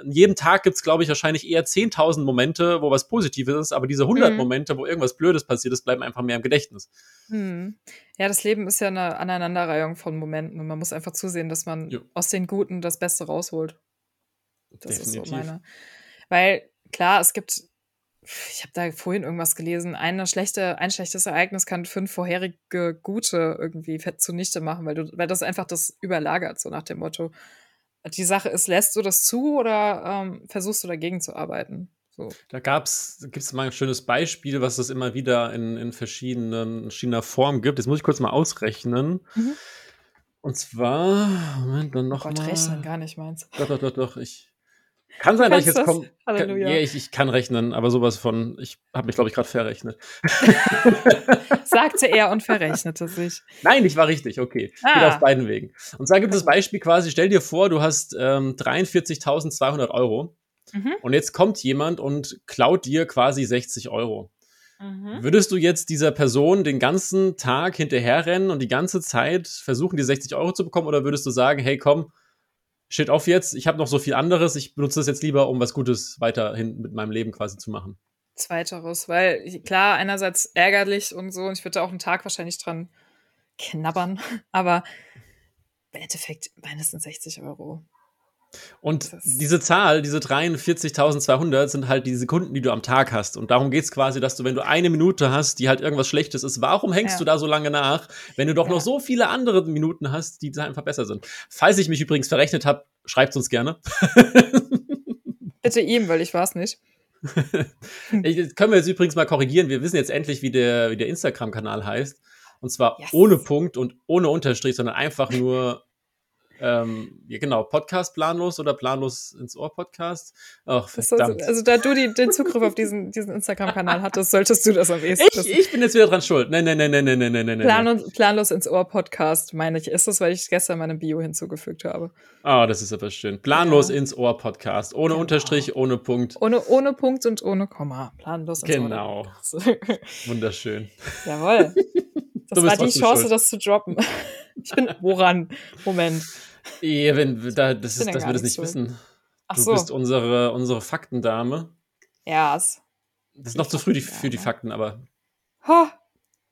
an jedem Tag gibt es, glaube ich, wahrscheinlich eher 10.000 Momente, wo was Positives ist, aber diese 100 mhm. Momente, wo irgendwas Blödes passiert ist, bleiben einfach mehr im Gedächtnis. Mhm. Ja, das Leben ist ja eine Aneinanderreihung von Momenten und man muss einfach zusehen, dass man jo. aus den Guten das Beste rausholt. Das Definitiv. ist so meine. Weil, klar, es gibt ich habe da vorhin irgendwas gelesen, eine schlechte, ein schlechtes Ereignis kann fünf vorherige gute irgendwie zunichte machen, weil du, weil das einfach das überlagert, so nach dem Motto. Die Sache ist, lässt du das zu oder ähm, versuchst du dagegen zu arbeiten? So. Da gab's, gibt es mal ein schönes Beispiel, was es immer wieder in, in verschiedenen, verschiedener Formen gibt. Jetzt muss ich kurz mal ausrechnen. Mhm. Und zwar, Moment, dann noch oh Gott, mal. rechnen gar nicht meins. Doch, doch, doch, doch. Ich, kann sein, dass ich jetzt komme. Ja, ich, ich kann rechnen, aber sowas von, ich habe mich, glaube ich, gerade verrechnet. Sagte er und verrechnete sich. Nein, ich war richtig, okay. Ah. Geht auf beiden Wegen. Und zwar gibt es das Beispiel quasi, stell dir vor, du hast ähm, 43.200 Euro mhm. und jetzt kommt jemand und klaut dir quasi 60 Euro. Mhm. Würdest du jetzt dieser Person den ganzen Tag hinterherrennen und die ganze Zeit versuchen, die 60 Euro zu bekommen oder würdest du sagen, hey, komm, shit off jetzt, ich habe noch so viel anderes, ich benutze das jetzt lieber, um was Gutes weiterhin mit meinem Leben quasi zu machen. Zweiteres, weil klar, einerseits ärgerlich und so, und ich würde auch einen Tag wahrscheinlich dran knabbern, aber im Endeffekt mindestens 60 Euro. Und diese Zahl, diese 43.200 sind halt die Sekunden, die du am Tag hast. Und darum geht es quasi, dass du, wenn du eine Minute hast, die halt irgendwas Schlechtes ist, warum hängst ja. du da so lange nach, wenn du doch ja. noch so viele andere Minuten hast, die einfach besser sind? Falls ich mich übrigens verrechnet habe, schreibt uns gerne. Bitte ihm, weil ich war es nicht. ich, können wir jetzt übrigens mal korrigieren. Wir wissen jetzt endlich, wie der, wie der Instagram-Kanal heißt. Und zwar yes. ohne Punkt und ohne Unterstrich, sondern einfach nur ähm, ja, genau, Podcast planlos oder planlos ins Ohr Podcast. Ach, verdammt. Also, also, da du die, den Zugriff auf diesen, diesen Instagram-Kanal hattest, solltest du das am ehesten. Ich, ich bin jetzt wieder dran schuld. Nein, nein, nein, nein, nein, nein, nein, nein. Planlos, ins Ohr Podcast, meine ich, ist das, weil ich gestern meine Bio hinzugefügt habe. Oh, das ist aber schön. Planlos ja. ins Ohr Podcast. Ohne genau. Unterstrich, ohne Punkt. Ohne, ohne Punkt und ohne Komma. Planlos ins genau. Ohr. Genau. Wunderschön. Jawohl. Das war die Chance, schuld. das zu droppen. Ich bin, woran? Moment. Ja, wenn, da, das ist, dass wir das nicht schuld. wissen. Ach du so. bist unsere, unsere Faktendame. Ja. Das ist noch zu früh die, für die Fakten, aber. Ha,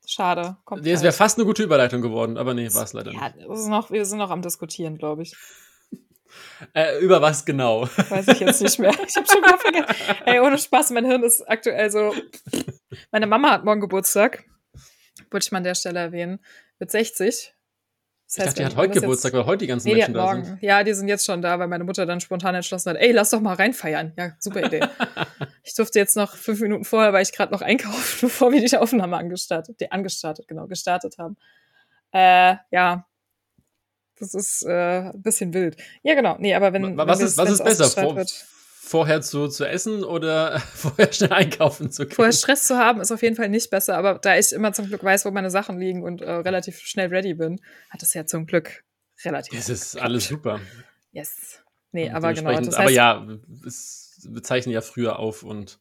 schade. Kommt es wäre fast eine gute Überleitung geworden, aber nee, war es leider ja, nicht. Ja, noch, wir sind noch am Diskutieren, glaube ich. Äh, über was genau? Weiß ich jetzt nicht mehr. Ich habe schon mal vergessen. Ey, ohne Spaß, mein Hirn ist aktuell so. Meine Mama hat morgen Geburtstag. Wollte ich mal an der Stelle erwähnen. Mit 60. Das heißt, ich dachte, die hat heute Geburtstag, weil heute die ganzen nee, Menschen da morgen. sind. Ja, die sind jetzt schon da, weil meine Mutter dann spontan entschlossen hat, ey, lass doch mal reinfeiern. Ja, super Idee. ich durfte jetzt noch fünf Minuten vorher, weil ich gerade noch einkaufen, bevor wir die Aufnahme angestartet, die angestartet, genau, gestartet haben. Äh, ja. Das ist äh, ein bisschen wild. Ja, genau. Nee, aber wenn. Was wenn ist, was ist besser? Vor, wird, vorher zu, zu essen oder vorher schnell einkaufen zu können? Vorher Stress zu haben ist auf jeden Fall nicht besser, aber da ich immer zum Glück weiß, wo meine Sachen liegen und äh, relativ schnell ready bin, hat es ja zum Glück relativ. Es ist geklappt. alles super. Yes. Nee, aber genau. Das heißt, aber ja, es, wir zeichnen ja früher auf und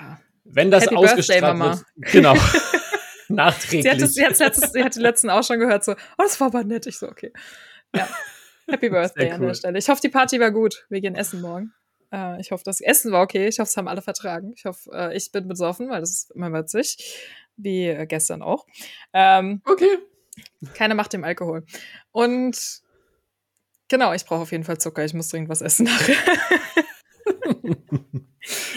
ja. wenn das Happy ausgestrahlt wird, genau. Nachträglich. Sie hat, das, sie, hat letztes, sie hat die letzten auch schon gehört, so, oh, das war aber nett. Ich so, okay. Ja. Happy Birthday cool. an der Stelle. Ich hoffe, die Party war gut. Wir gehen essen morgen. Äh, ich hoffe, das Essen war okay. Ich hoffe, es haben alle vertragen. Ich hoffe, äh, ich bin besoffen, weil das ist immer witzig. Wie äh, gestern auch. Ähm, okay. Keine Macht dem Alkohol. Und genau, ich brauche auf jeden Fall Zucker. Ich muss dringend was essen nachher.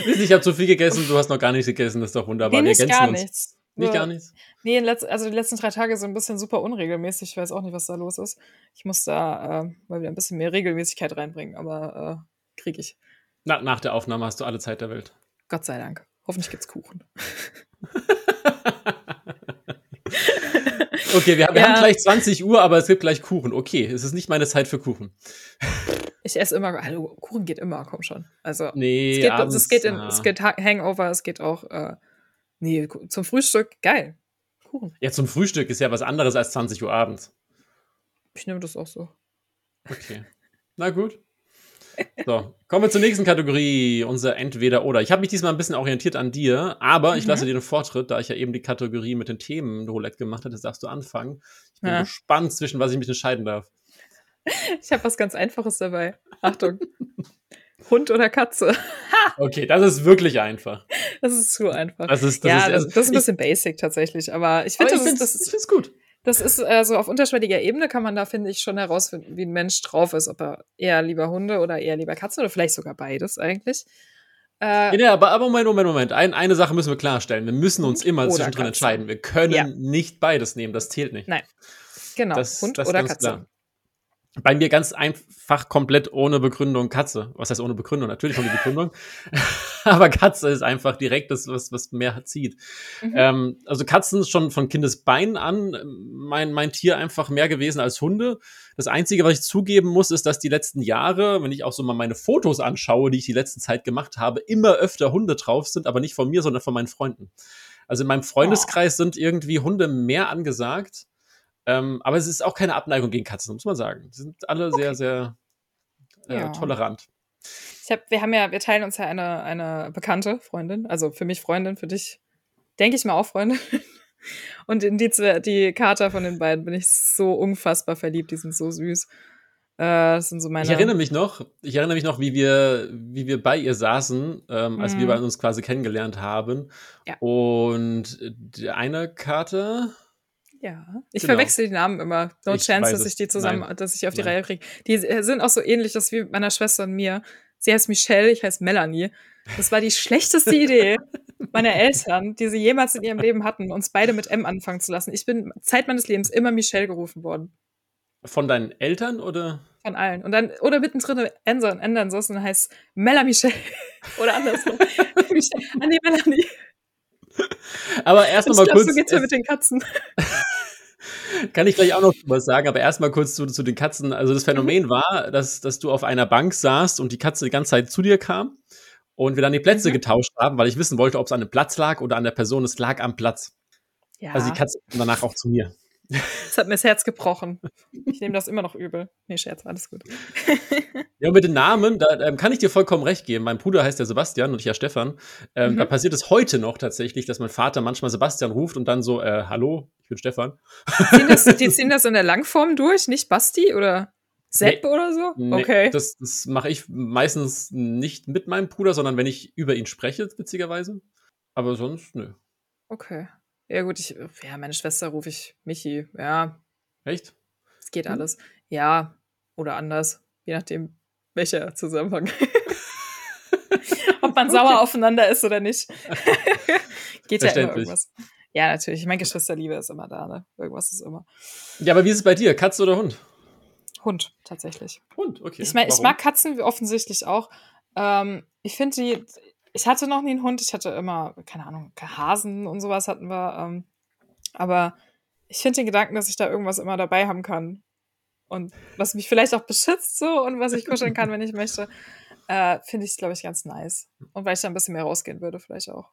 ich habe zu viel gegessen, du hast noch gar nichts gegessen. Das ist doch wunderbar. Nee, nicht gar uns. nichts. Nicht gar nichts? Nee, also die letzten drei Tage sind ein bisschen super unregelmäßig. Ich weiß auch nicht, was da los ist. Ich muss da äh, mal wieder ein bisschen mehr Regelmäßigkeit reinbringen, aber äh, kriege ich. Na, nach der Aufnahme hast du alle Zeit der Welt. Gott sei Dank. Hoffentlich gibt's Kuchen. Okay, wir, wir ja. haben gleich 20 Uhr, aber es gibt gleich Kuchen. Okay, es ist nicht meine Zeit für Kuchen. Ich esse immer, also Kuchen geht immer, komm schon. Also nee, es geht, abends, es geht, in, ja. es geht Hangover, es geht auch äh, nee, zum Frühstück, geil. Kuchen. Ja, zum Frühstück ist ja was anderes als 20 Uhr abends. Ich nehme das auch so. Okay. Na gut. So, kommen wir zur nächsten Kategorie, unser Entweder-Oder. Ich habe mich diesmal ein bisschen orientiert an dir, aber ich mhm. lasse dir den Vortritt, da ich ja eben die Kategorie mit den Themen Roulette gemacht hatte, darfst du anfangen. Ich bin ja. gespannt, zwischen was ich mich entscheiden darf. Ich habe was ganz Einfaches dabei. Achtung. Hund oder Katze? okay, das ist wirklich einfach. Das ist zu einfach. Das ist, das ja, ist, also, das ist ein bisschen ich, basic tatsächlich, aber ich finde, das, das, ist gut. Das ist also auf unterschwelliger Ebene kann man da, finde ich, schon herausfinden, wie ein Mensch drauf ist, ob er eher lieber Hunde oder eher lieber Katze oder vielleicht sogar beides eigentlich. Äh, ja, aber, aber Moment, Moment, Moment. Ein, eine Sache müssen wir klarstellen. Wir müssen uns immer zwischendrin Katze. entscheiden. Wir können ja. nicht beides nehmen. Das zählt nicht. Nein. Genau. Das, Hund das oder Katze. Klar. Bei mir ganz einfach komplett ohne Begründung Katze. Was heißt ohne Begründung? Natürlich ohne Begründung. Aber Katze ist einfach direkt das, was, was mehr zieht. Mhm. Ähm, also Katzen ist schon von Kindesbeinen an mein, mein Tier einfach mehr gewesen als Hunde. Das Einzige, was ich zugeben muss, ist, dass die letzten Jahre, wenn ich auch so mal meine Fotos anschaue, die ich die letzte Zeit gemacht habe, immer öfter Hunde drauf sind, aber nicht von mir, sondern von meinen Freunden. Also in meinem Freundeskreis oh. sind irgendwie Hunde mehr angesagt ähm, aber es ist auch keine Abneigung gegen Katzen, muss man sagen. Die sind alle okay. sehr, sehr äh, ja. tolerant. Ich hab, wir haben ja, wir teilen uns ja eine, eine bekannte Freundin, also für mich Freundin, für dich denke ich mal auch Freundin. Und in die, die Kater von den beiden bin ich so unfassbar verliebt, die sind so süß. Äh, das sind so meine ich erinnere mich noch, ich erinnere mich noch, wie wir, wie wir bei ihr saßen, ähm, als mhm. wir bei uns quasi kennengelernt haben. Ja. Und eine Kater, ja, ich genau. verwechsel die Namen immer. No ich chance, dass ich die zusammen, Nein. dass ich auf die Nein. Reihe kriege. Die sind auch so ähnlich, das wie meiner Schwester und mir. Sie heißt Michelle, ich heiße Melanie. Das war die schlechteste Idee meiner Eltern, die sie jemals in ihrem Leben hatten, uns beide mit M anfangen zu lassen. Ich bin Zeit meines Lebens immer Michelle gerufen worden. Von deinen Eltern oder? Von allen. Und dann, oder mittendrin ändern, ändern so, und dann heißt Mella Michelle. oder andersrum. An die Melanie. Aber erst noch mal kurz. So geht's ja mit den Katzen. Kann ich gleich auch noch was sagen, aber erstmal kurz zu, zu den Katzen. Also das Phänomen mhm. war, dass, dass du auf einer Bank saßt und die Katze die ganze Zeit zu dir kam und wir dann die Plätze mhm. getauscht haben, weil ich wissen wollte, ob es an dem Platz lag oder an der Person. Es lag am Platz. Ja. Also die Katze kam danach auch zu mir. Das hat mir das Herz gebrochen. Ich nehme das immer noch übel. Nee, Scherz, alles gut. Ja, und mit den Namen, da ähm, kann ich dir vollkommen recht geben. Mein Bruder heißt ja Sebastian und ich ja Stefan. Ähm, mhm. Da passiert es heute noch tatsächlich, dass mein Vater manchmal Sebastian ruft und dann so, äh, hallo, ich bin Stefan. Ziehen das, die ziehen das in der Langform durch, nicht Basti oder Sepp nee, oder so? Nee, okay. Das, das mache ich meistens nicht mit meinem Bruder, sondern wenn ich über ihn spreche, witzigerweise. Aber sonst, nö. Okay. Ja, gut, ich, ja, meine Schwester rufe ich Michi, ja. Echt? Es geht hm. alles. Ja, oder anders, je nachdem, welcher Zusammenhang. Ob man okay. sauer aufeinander ist oder nicht. geht ja immer irgendwas. Ja, natürlich. Ich meine, Geschwisterliebe ist immer da, ne? Irgendwas ist immer. Ja, aber wie ist es bei dir? Katze oder Hund? Hund, tatsächlich. Hund, okay. Ich, mein, ich mag Katzen offensichtlich auch. Ähm, ich finde die, ich hatte noch nie einen Hund. Ich hatte immer, keine Ahnung, Hasen und sowas hatten wir. Ähm, aber ich finde den Gedanken, dass ich da irgendwas immer dabei haben kann. Und was mich vielleicht auch beschützt so und was ich kuscheln kann, wenn ich möchte, äh, finde ich, glaube ich, ganz nice. Und weil ich da ein bisschen mehr rausgehen würde, vielleicht auch.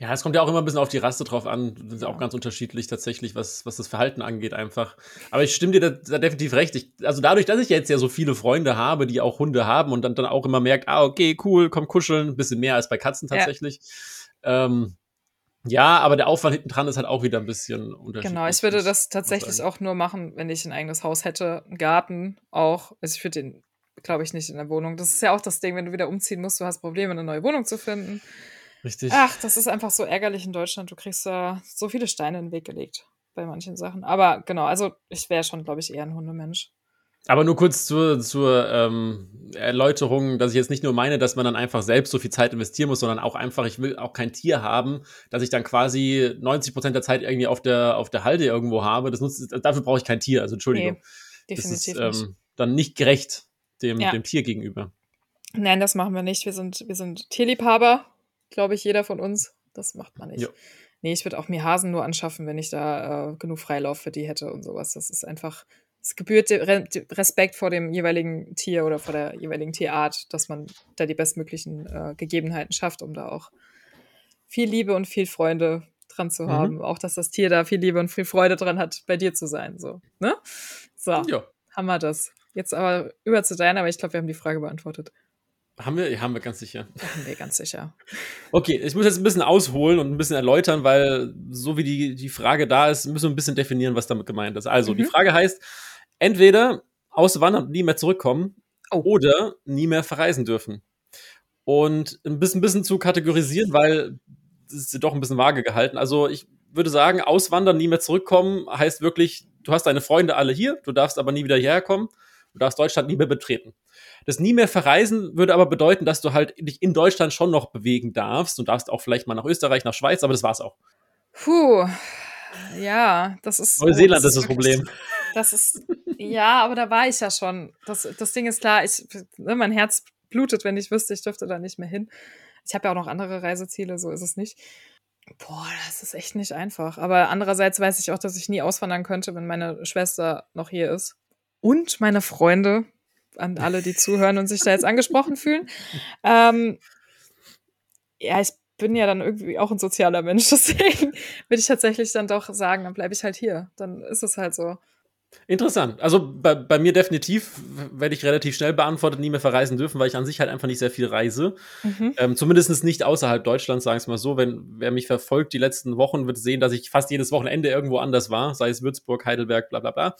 Ja, es kommt ja auch immer ein bisschen auf die Raste drauf an. Das ist ja. auch ganz unterschiedlich tatsächlich, was, was das Verhalten angeht einfach. Aber ich stimme dir da, da definitiv recht. Ich, also dadurch, dass ich jetzt ja so viele Freunde habe, die auch Hunde haben und dann, dann auch immer merkt, ah, okay, cool, komm kuscheln, ein bisschen mehr als bei Katzen tatsächlich. Ja. Ähm, ja, aber der Aufwand hinten dran ist halt auch wieder ein bisschen unterschiedlich. Genau, ich würde das tatsächlich auch nur machen, wenn ich ein eigenes Haus hätte, einen Garten auch. Also ich würde den, glaube ich, nicht in der Wohnung. Das ist ja auch das Ding, wenn du wieder umziehen musst, du hast Probleme, eine neue Wohnung zu finden. Richtig. Ach, das ist einfach so ärgerlich in Deutschland. Du kriegst da so viele Steine in den Weg gelegt bei manchen Sachen. Aber genau, also ich wäre schon, glaube ich, eher ein Hundemensch. Aber nur kurz zur, zur ähm, Erläuterung, dass ich jetzt nicht nur meine, dass man dann einfach selbst so viel Zeit investieren muss, sondern auch einfach, ich will auch kein Tier haben, dass ich dann quasi 90 Prozent der Zeit irgendwie auf der, auf der Halde irgendwo habe. Das nutzt, dafür brauche ich kein Tier, also Entschuldigung. Nee, definitiv das ist ähm, dann nicht gerecht dem, ja. dem Tier gegenüber. Nein, das machen wir nicht. Wir sind, wir sind Tierliebhaber glaube ich, jeder von uns. Das macht man nicht. Jo. nee, ich würde auch mir Hasen nur anschaffen, wenn ich da äh, genug Freilauf für die hätte und sowas. Das ist einfach, es gebührt Respekt vor dem jeweiligen Tier oder vor der jeweiligen Tierart, dass man da die bestmöglichen äh, Gegebenheiten schafft, um da auch viel Liebe und viel Freunde dran zu mhm. haben. Auch, dass das Tier da viel Liebe und viel Freude dran hat, bei dir zu sein. So, ne? So, ja. haben wir das. Jetzt aber über zu deiner, aber ich glaube, wir haben die Frage beantwortet. Haben wir? Ja, haben wir ganz sicher. Haben wir ganz sicher. Okay, ich muss jetzt ein bisschen ausholen und ein bisschen erläutern, weil so wie die, die Frage da ist, müssen wir ein bisschen definieren, was damit gemeint ist. Also, mhm. die Frage heißt, entweder auswandern und nie mehr zurückkommen oh. oder nie mehr verreisen dürfen. Und ein bisschen, ein bisschen zu kategorisieren, weil das ist doch ein bisschen vage gehalten. Also ich würde sagen, auswandern, nie mehr zurückkommen, heißt wirklich, du hast deine Freunde alle hier, du darfst aber nie wieder hierher kommen, du darfst Deutschland nie mehr betreten. Das nie mehr verreisen würde aber bedeuten, dass du halt dich in Deutschland schon noch bewegen darfst. Du darfst auch vielleicht mal nach Österreich, nach Schweiz, aber das war's auch. Puh. Ja, das ist. Neuseeland das ist das Problem. Das ist. Ja, aber da war ich ja schon. Das, das Ding ist klar, ich, ne, mein Herz blutet, wenn ich wüsste, ich dürfte da nicht mehr hin. Ich habe ja auch noch andere Reiseziele, so ist es nicht. Boah, das ist echt nicht einfach. Aber andererseits weiß ich auch, dass ich nie auswandern könnte, wenn meine Schwester noch hier ist. Und meine Freunde, an alle, die zuhören und sich da jetzt angesprochen fühlen. Ähm, ja, ich bin ja dann irgendwie auch ein sozialer Mensch, deswegen würde ich tatsächlich dann doch sagen, dann bleibe ich halt hier. Dann ist es halt so. Interessant. Also bei, bei mir definitiv werde ich relativ schnell beantwortet, nie mehr verreisen dürfen, weil ich an sich halt einfach nicht sehr viel reise. Mhm. Ähm, zumindest nicht außerhalb Deutschlands, sagen wir es mal so. Wenn wer mich verfolgt die letzten Wochen, wird sehen, dass ich fast jedes Wochenende irgendwo anders war, sei es Würzburg, Heidelberg, bla bla bla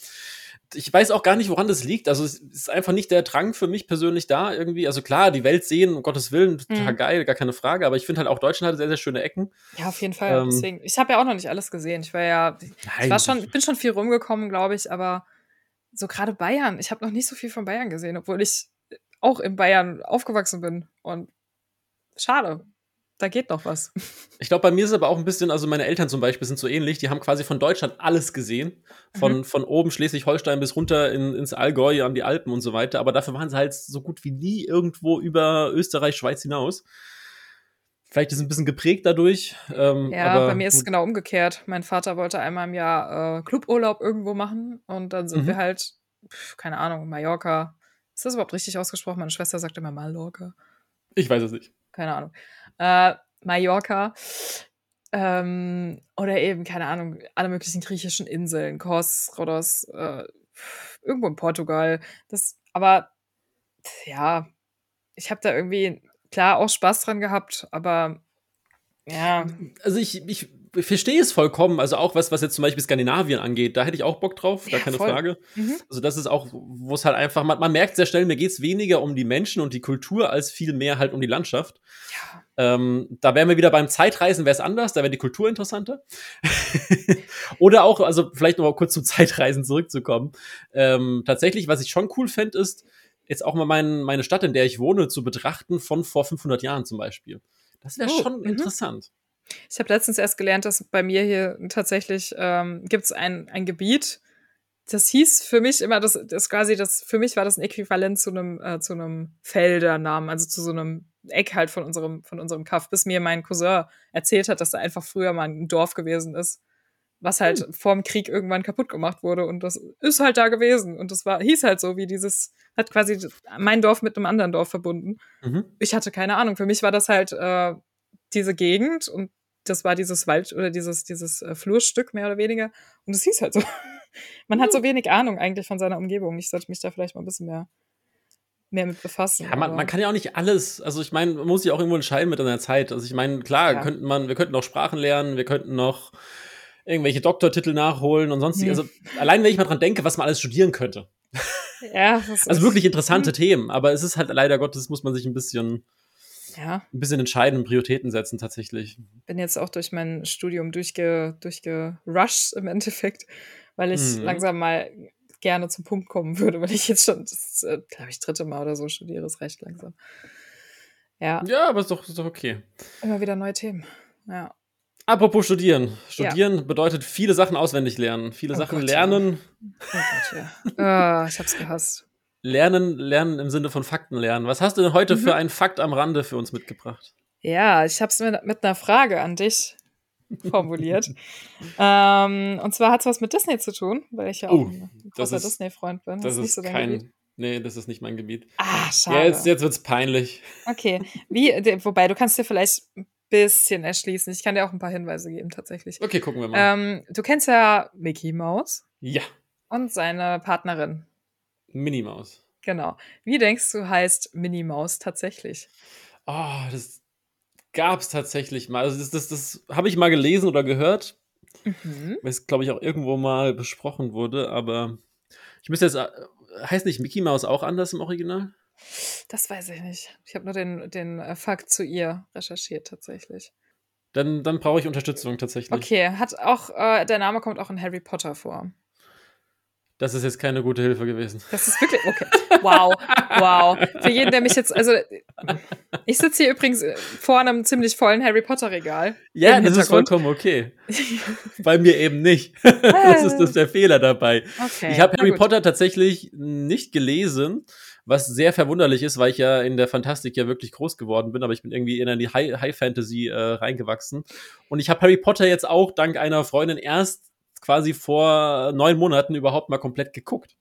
ich weiß auch gar nicht, woran das liegt. Also es ist einfach nicht der Drang für mich persönlich da irgendwie. Also klar, die Welt sehen, um Gottes Willen, total mhm. geil, gar keine Frage. Aber ich finde halt auch Deutschland hat sehr, sehr schöne Ecken. Ja, auf jeden Fall. Ähm, Deswegen, ich habe ja auch noch nicht alles gesehen. Ich war ja, ich war schon, bin schon viel rumgekommen, glaube ich. Aber so gerade Bayern, ich habe noch nicht so viel von Bayern gesehen, obwohl ich auch in Bayern aufgewachsen bin. Und schade da geht noch was. Ich glaube, bei mir ist es aber auch ein bisschen, also meine Eltern zum Beispiel sind so ähnlich, die haben quasi von Deutschland alles gesehen. Von, mhm. von oben Schleswig-Holstein bis runter in, ins Allgäu, an die Alpen und so weiter. Aber dafür waren sie halt so gut wie nie irgendwo über Österreich, Schweiz hinaus. Vielleicht ist es ein bisschen geprägt dadurch. Ähm, ja, bei mir ist es genau umgekehrt. Mein Vater wollte einmal im Jahr äh, Cluburlaub irgendwo machen und dann sind mhm. wir halt, keine Ahnung, Mallorca. Ist das überhaupt richtig ausgesprochen? Meine Schwester sagt immer Mallorca. Ich weiß es nicht. Keine Ahnung äh, Mallorca ähm, oder eben, keine Ahnung, alle möglichen griechischen Inseln, Kos, Rhodos, äh, irgendwo in Portugal. Das, aber ja, ich habe da irgendwie klar auch Spaß dran gehabt, aber ja. Also ich, ich verstehe es vollkommen. Also auch was, was jetzt zum Beispiel Skandinavien angeht, da hätte ich auch Bock drauf, ja, gar keine voll. Frage. Mhm. Also das ist auch, wo es halt einfach, man, man merkt sehr schnell, mir geht es weniger um die Menschen und die Kultur, als viel mehr halt um die Landschaft. Ja. Ähm, da wären wir wieder beim Zeitreisen, wäre es anders, da wäre die Kultur interessanter. Oder auch, also vielleicht noch mal kurz zum Zeitreisen zurückzukommen. Ähm, tatsächlich, was ich schon cool fände, ist, jetzt auch mal mein, meine Stadt, in der ich wohne, zu betrachten von vor 500 Jahren zum Beispiel. Das wäre oh, schon -hmm. interessant. Ich habe letztens erst gelernt, dass bei mir hier tatsächlich ähm, gibt es ein, ein Gebiet, das hieß für mich immer, das, das quasi, das, für mich war das ein Äquivalent zu einem, äh, zu einem Feldernamen, also zu so einem Eck halt von unserem, von unserem Kaff, bis mir mein Cousin erzählt hat, dass da einfach früher mal ein Dorf gewesen ist, was halt hm. vorm Krieg irgendwann kaputt gemacht wurde und das ist halt da gewesen und das war, hieß halt so, wie dieses, hat quasi mein Dorf mit einem anderen Dorf verbunden. Mhm. Ich hatte keine Ahnung, für mich war das halt äh, diese Gegend und das war dieses Wald oder dieses, dieses äh, Flurstück mehr oder weniger und es hieß halt so. Man hat so hm. wenig Ahnung eigentlich von seiner Umgebung. Ich sollte mich da vielleicht mal ein bisschen mehr mehr mit befassen. Ja, man, man, kann ja auch nicht alles, also ich meine, man muss sich auch irgendwo entscheiden mit einer Zeit. Also ich meine, klar, ja. könnten man, wir könnten noch Sprachen lernen, wir könnten noch irgendwelche Doktortitel nachholen und sonst, hm. also allein wenn ich mal dran denke, was man alles studieren könnte. Ja, also wirklich interessante hm. Themen, aber es ist halt leider Gottes, muss man sich ein bisschen ja. ein bisschen entscheiden und Prioritäten setzen tatsächlich. Bin jetzt auch durch mein Studium durchge, durchgerusht im Endeffekt, weil ich mhm. langsam mal gerne zum Punkt kommen würde, weil ich jetzt schon, das äh, glaube ich, dritte Mal oder so studiere, ist recht langsam. Ja. Ja, aber ist doch, ist doch okay. Immer wieder neue Themen. Ja. Apropos studieren. Studieren ja. bedeutet viele Sachen auswendig lernen. Viele oh Sachen Gott, lernen. Ja. Oh Gott, ja. oh, ich hab's gehasst. Lernen, lernen im Sinne von Fakten lernen. Was hast du denn heute mhm. für einen Fakt am Rande für uns mitgebracht? Ja, ich hab's mit, mit einer Frage an dich. formuliert. ähm, und zwar hat es was mit Disney zu tun, weil ich ja auch oh, ein großer Disney-Freund bin. Das, das ist nicht so kein, Gebiet. Nee, das ist nicht mein Gebiet. Ah, schade. Ja, jetzt, jetzt wird es peinlich. Okay. Wie, wobei, du kannst dir vielleicht ein bisschen erschließen. Ich kann dir auch ein paar Hinweise geben, tatsächlich. Okay, gucken wir mal. Ähm, du kennst ja Mickey Mouse. Ja. Und seine Partnerin. Minnie Maus. Genau. Wie denkst du, heißt Minnie Maus tatsächlich? Oh, das gab es tatsächlich mal. Also das, das, das habe ich mal gelesen oder gehört. Mhm. Weil es, glaube ich, auch irgendwo mal besprochen wurde, aber ich müsste jetzt. Äh, heißt nicht Mickey Mouse auch anders im Original? Das weiß ich nicht. Ich habe nur den, den äh, Fakt zu ihr recherchiert, tatsächlich. Dann, dann brauche ich Unterstützung tatsächlich. Okay, hat auch, äh, der Name kommt auch in Harry Potter vor. Das ist jetzt keine gute Hilfe gewesen. Das ist wirklich, okay. Wow, wow. Für jeden, der mich jetzt, also ich sitze hier übrigens äh, vor einem ziemlich vollen Harry Potter Regal. Ja, das ist vollkommen okay. Bei mir eben nicht. das ist das der Fehler dabei. Okay, ich habe Harry Potter tatsächlich nicht gelesen, was sehr verwunderlich ist, weil ich ja in der Fantastik ja wirklich groß geworden bin, aber ich bin irgendwie in die High, High Fantasy äh, reingewachsen. Und ich habe Harry Potter jetzt auch dank einer Freundin erst quasi vor neun Monaten überhaupt mal komplett geguckt.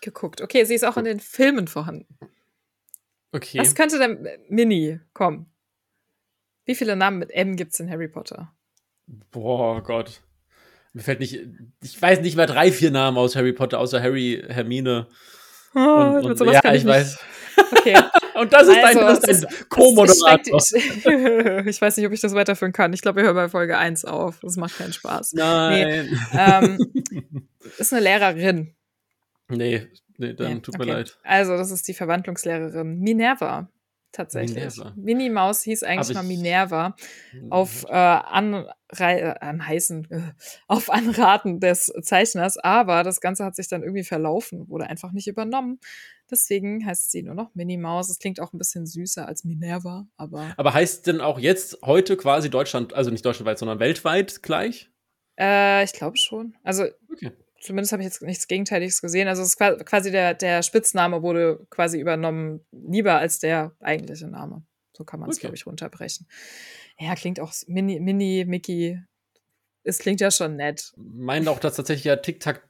Geguckt. Okay, sie ist auch in den Filmen vorhanden. Okay. Was könnte denn Mini kommen? Wie viele Namen mit M gibt es in Harry Potter? Boah, Gott. Mir fällt nicht, ich weiß nicht mal drei, vier Namen aus Harry Potter, außer Harry, Hermine. Oh, und, und, ja, ich, ich weiß. Okay. und das ist also, dein, dein Co-Moderator. Ich, ich, weiß nicht, ob ich das weiterführen kann. Ich glaube, wir hören bei Folge 1 auf. Das macht keinen Spaß. Nein. Nee, ähm, ist eine Lehrerin. Nee, nee dann nee, tut mir leid. Also, das ist die Verwandlungslehrerin Minerva tatsächlich. Minerva. Minnie Maus hieß eigentlich mal Minerva auf äh, äh, anheißen, äh, auf Anraten des Zeichners, aber das Ganze hat sich dann irgendwie verlaufen, wurde einfach nicht übernommen. Deswegen heißt sie nur noch Minnie Maus. Es klingt auch ein bisschen süßer als Minerva, aber. Aber heißt denn auch jetzt heute quasi Deutschland, also nicht deutschlandweit, sondern weltweit gleich? Äh, ich glaube schon. Also okay zumindest habe ich jetzt nichts Gegenteiliges gesehen. Also es ist quasi der, der Spitzname wurde quasi übernommen, lieber als der eigentliche Name. So kann man es, okay. glaube ich, runterbrechen. Ja, klingt auch Mini, Mini, Mickey. Es klingt ja schon nett. Meinen auch, dass tatsächlich ja Tic-Tac,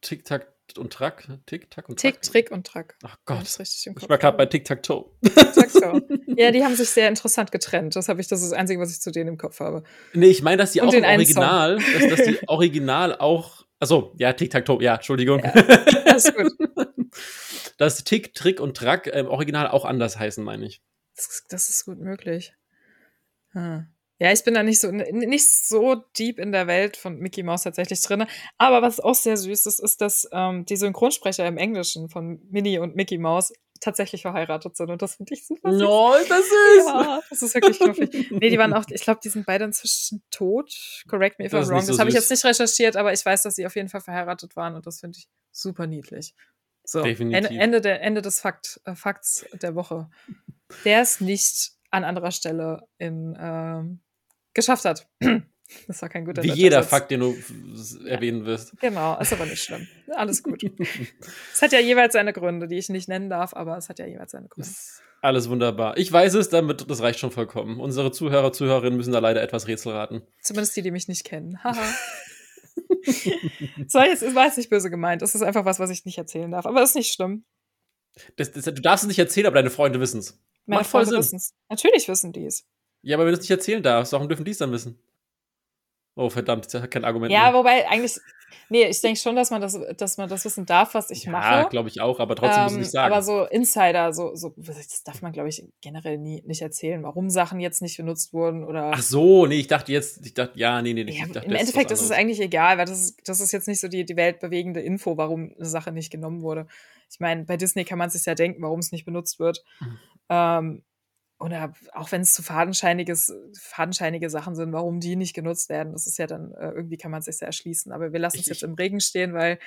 Tic-Tac und Track, Tick-Tack und Track. Tick, Trick und Track. Ach Gott. Das richtig im Kopf ich war gerade bei Tic-Tac-Toe. Tic-Tac-Toe. ja, die haben sich sehr interessant getrennt. Das ich, das ist das Einzige, was ich zu denen im Kopf habe. Nee, ich meine, dass die und auch im Original, dass, dass die Original auch Achso, ja, Tic-Tac-Toe, ja, Entschuldigung. Ja, das ist gut. Dass Tick, Trick und Track im Original auch anders heißen, meine ich. Das, das, ist gut möglich. Hm. Ja, ich bin da nicht so, nicht so deep in der Welt von Mickey Mouse tatsächlich drin. Aber was auch sehr süß ist, ist, dass ähm, die Synchronsprecher im Englischen von Minnie und Mickey Mouse tatsächlich verheiratet sind. Und das finde ich super süß. No, das ist. Ja, das ist wirklich knuffig. nee, die waren auch, ich glaube, die sind beide inzwischen tot. Correct me if I'm wrong. So das habe ich jetzt nicht recherchiert, aber ich weiß, dass sie auf jeden Fall verheiratet waren und das finde ich super niedlich. So, Ende, Ende, der, Ende des Fakt, äh, Fakts der Woche. Der es nicht an anderer Stelle in, ähm, geschafft hat. Das war kein guter Wie jeder Satz. Fakt, den du erwähnen wirst. Genau, ist aber nicht schlimm. Alles gut. es hat ja jeweils seine Gründe, die ich nicht nennen darf, aber es hat ja jeweils seine Gründe. Alles wunderbar. Ich weiß es, damit das reicht schon vollkommen. Unsere Zuhörer, Zuhörerinnen müssen da leider etwas Rätsel raten. Zumindest die, die mich nicht kennen. Haha. so, jetzt war es nicht böse gemeint. Das ist einfach was, was ich nicht erzählen darf. Aber das ist nicht schlimm. Das, das, du darfst es nicht erzählen, aber deine Freunde wissen es. Meine Freunde wissen es. Natürlich wissen die es. Ja, aber wenn du es nicht erzählen darfst, warum dürfen die es dann wissen? Oh, verdammt, das hat kein Argument. Ja, mehr. wobei eigentlich, nee, ich denke schon, dass man das, dass man das wissen darf, was ich ja, mache. Ja, glaube ich auch, aber trotzdem ähm, muss ich nicht sagen. Aber so Insider, so, so, das darf man, glaube ich, generell nie, nicht erzählen, warum Sachen jetzt nicht benutzt wurden oder. Ach so, nee, ich dachte jetzt, ich dachte, ja, nee, nee, ja, dachte, Im Endeffekt ist es eigentlich egal, weil das ist, das ist jetzt nicht so die, die weltbewegende Info, warum eine Sache nicht genommen wurde. Ich meine, bei Disney kann man sich ja denken, warum es nicht benutzt wird. Mhm. Ähm, oder auch wenn es zu fadenscheiniges, fadenscheinige Sachen sind, warum die nicht genutzt werden, das ist ja dann, äh, irgendwie kann man sich ja erschließen. Aber wir lassen es jetzt im Regen stehen, weil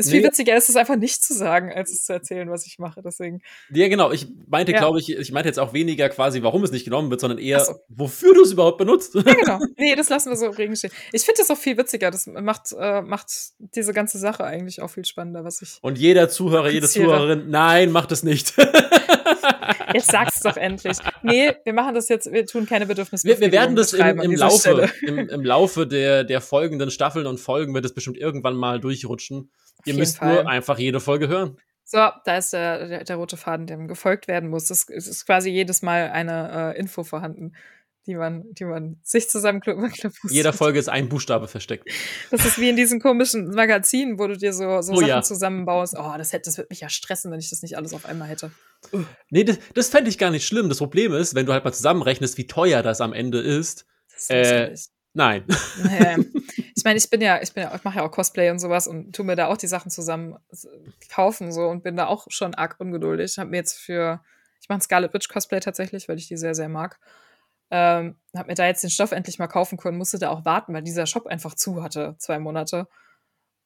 es viel nee. witziger ist, es einfach nicht zu sagen, als es zu erzählen, was ich mache. Deswegen. Ja, genau. Ich meinte, ja. glaube ich, ich meinte jetzt auch weniger quasi, warum es nicht genommen wird, sondern eher, so. wofür du es überhaupt benutzt. Ja, genau. Nee, das lassen wir so im Regen stehen. Ich finde das auch viel witziger. Das macht, äh, macht diese ganze Sache eigentlich auch viel spannender, was ich. Und jeder Zuhörer, jede Zuhörerin, nein, macht es nicht. Jetzt sag's doch endlich. Nee, wir machen das jetzt, wir tun keine Bedürfnisse. Wir, wir werden das im, im Laufe, im, im, Laufe der, der folgenden Staffeln und Folgen wird es bestimmt irgendwann mal durchrutschen. Ihr müsst Fall. nur einfach jede Folge hören. So, da ist der, der, der, rote Faden, dem gefolgt werden muss. Es ist quasi jedes Mal eine äh, Info vorhanden die man, die man sich zusammenknüpfen muss. Jeder Folge ist ein Buchstabe versteckt. Das ist wie in diesen komischen Magazinen, wo du dir so, so oh, Sachen ja. zusammenbaust. Oh, das, hätte, das würde mich ja stressen, wenn ich das nicht alles auf einmal hätte. Nee, das, das fände ich gar nicht schlimm. Das Problem ist, wenn du halt mal zusammenrechnest, wie teuer das am Ende ist. Das ist äh, nein. Naja. Ich meine, ich bin ja, ich bin ja, ich mache ja auch Cosplay und sowas und tu mir da auch die Sachen zusammen kaufen so und bin da auch schon arg ungeduldig. Ich habe mir jetzt für, ich mache Scarlet Witch Cosplay tatsächlich, weil ich die sehr, sehr mag. Ähm, hab mir da jetzt den Stoff endlich mal kaufen können, musste da auch warten, weil dieser Shop einfach zu hatte, zwei Monate.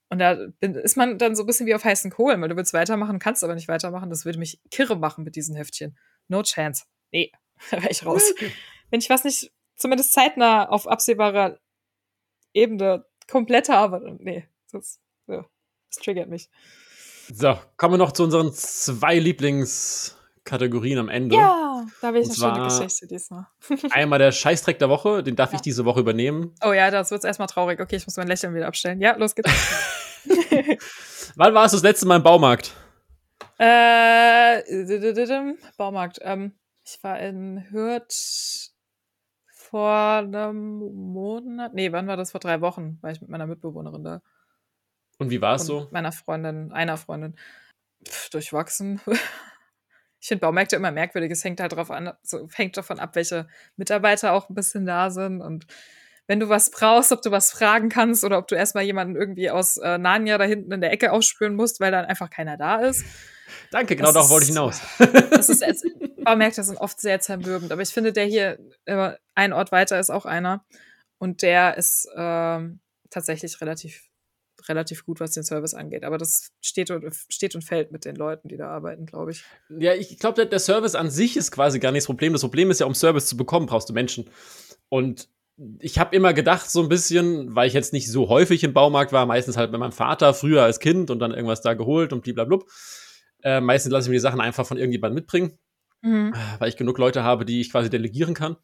Und da ist man dann so ein bisschen wie auf heißen Kohlen, weil du willst weitermachen, kannst aber nicht weitermachen. Das würde mich kirre machen mit diesen Heftchen. No chance. Nee, da wäre ich raus. Wenn ich was nicht zumindest zeitnah auf absehbarer Ebene komplett habe, nee, das, ja, das triggert mich. So, kommen wir noch zu unseren zwei Lieblings- Kategorien am Ende. Ja, da habe ich eine schöne Geschichte diesmal. einmal der Scheißdreck der Woche, den darf ja. ich diese Woche übernehmen. Oh ja, das wird erstmal traurig. Okay, ich muss mein Lächeln wieder abstellen. Ja, los geht's. Wann warst du das letzte Mal im Baumarkt? Äh, Baumarkt. Ähm, ich war in Hürth vor einem Monat. Nee, wann war das? Vor drei Wochen war ich mit meiner Mitbewohnerin da. Und wie war es so? Meiner Freundin, einer Freundin. Pff, durchwachsen ich finde Baumärkte immer merkwürdig. Es hängt halt drauf an, so, hängt davon ab, welche Mitarbeiter auch ein bisschen da sind und wenn du was brauchst, ob du was fragen kannst oder ob du erstmal jemanden irgendwie aus äh, Narnia da hinten in der Ecke aufspüren musst, weil dann einfach keiner da ist. Danke, genau darauf wollte ich hinaus. Das ist, es, Baumärkte sind oft sehr zermürbend, aber ich finde, der hier äh, ein Ort weiter ist auch einer und der ist äh, tatsächlich relativ relativ gut, was den Service angeht. Aber das steht und, steht und fällt mit den Leuten, die da arbeiten, glaube ich. Ja, ich glaube, der Service an sich ist quasi gar nicht das Problem. Das Problem ist ja, um Service zu bekommen, brauchst du Menschen. Und ich habe immer gedacht, so ein bisschen, weil ich jetzt nicht so häufig im Baumarkt war, meistens halt mit meinem Vater früher als Kind und dann irgendwas da geholt und blablabla. Äh, meistens lasse ich mir die Sachen einfach von irgendjemandem mitbringen, mhm. weil ich genug Leute habe, die ich quasi delegieren kann.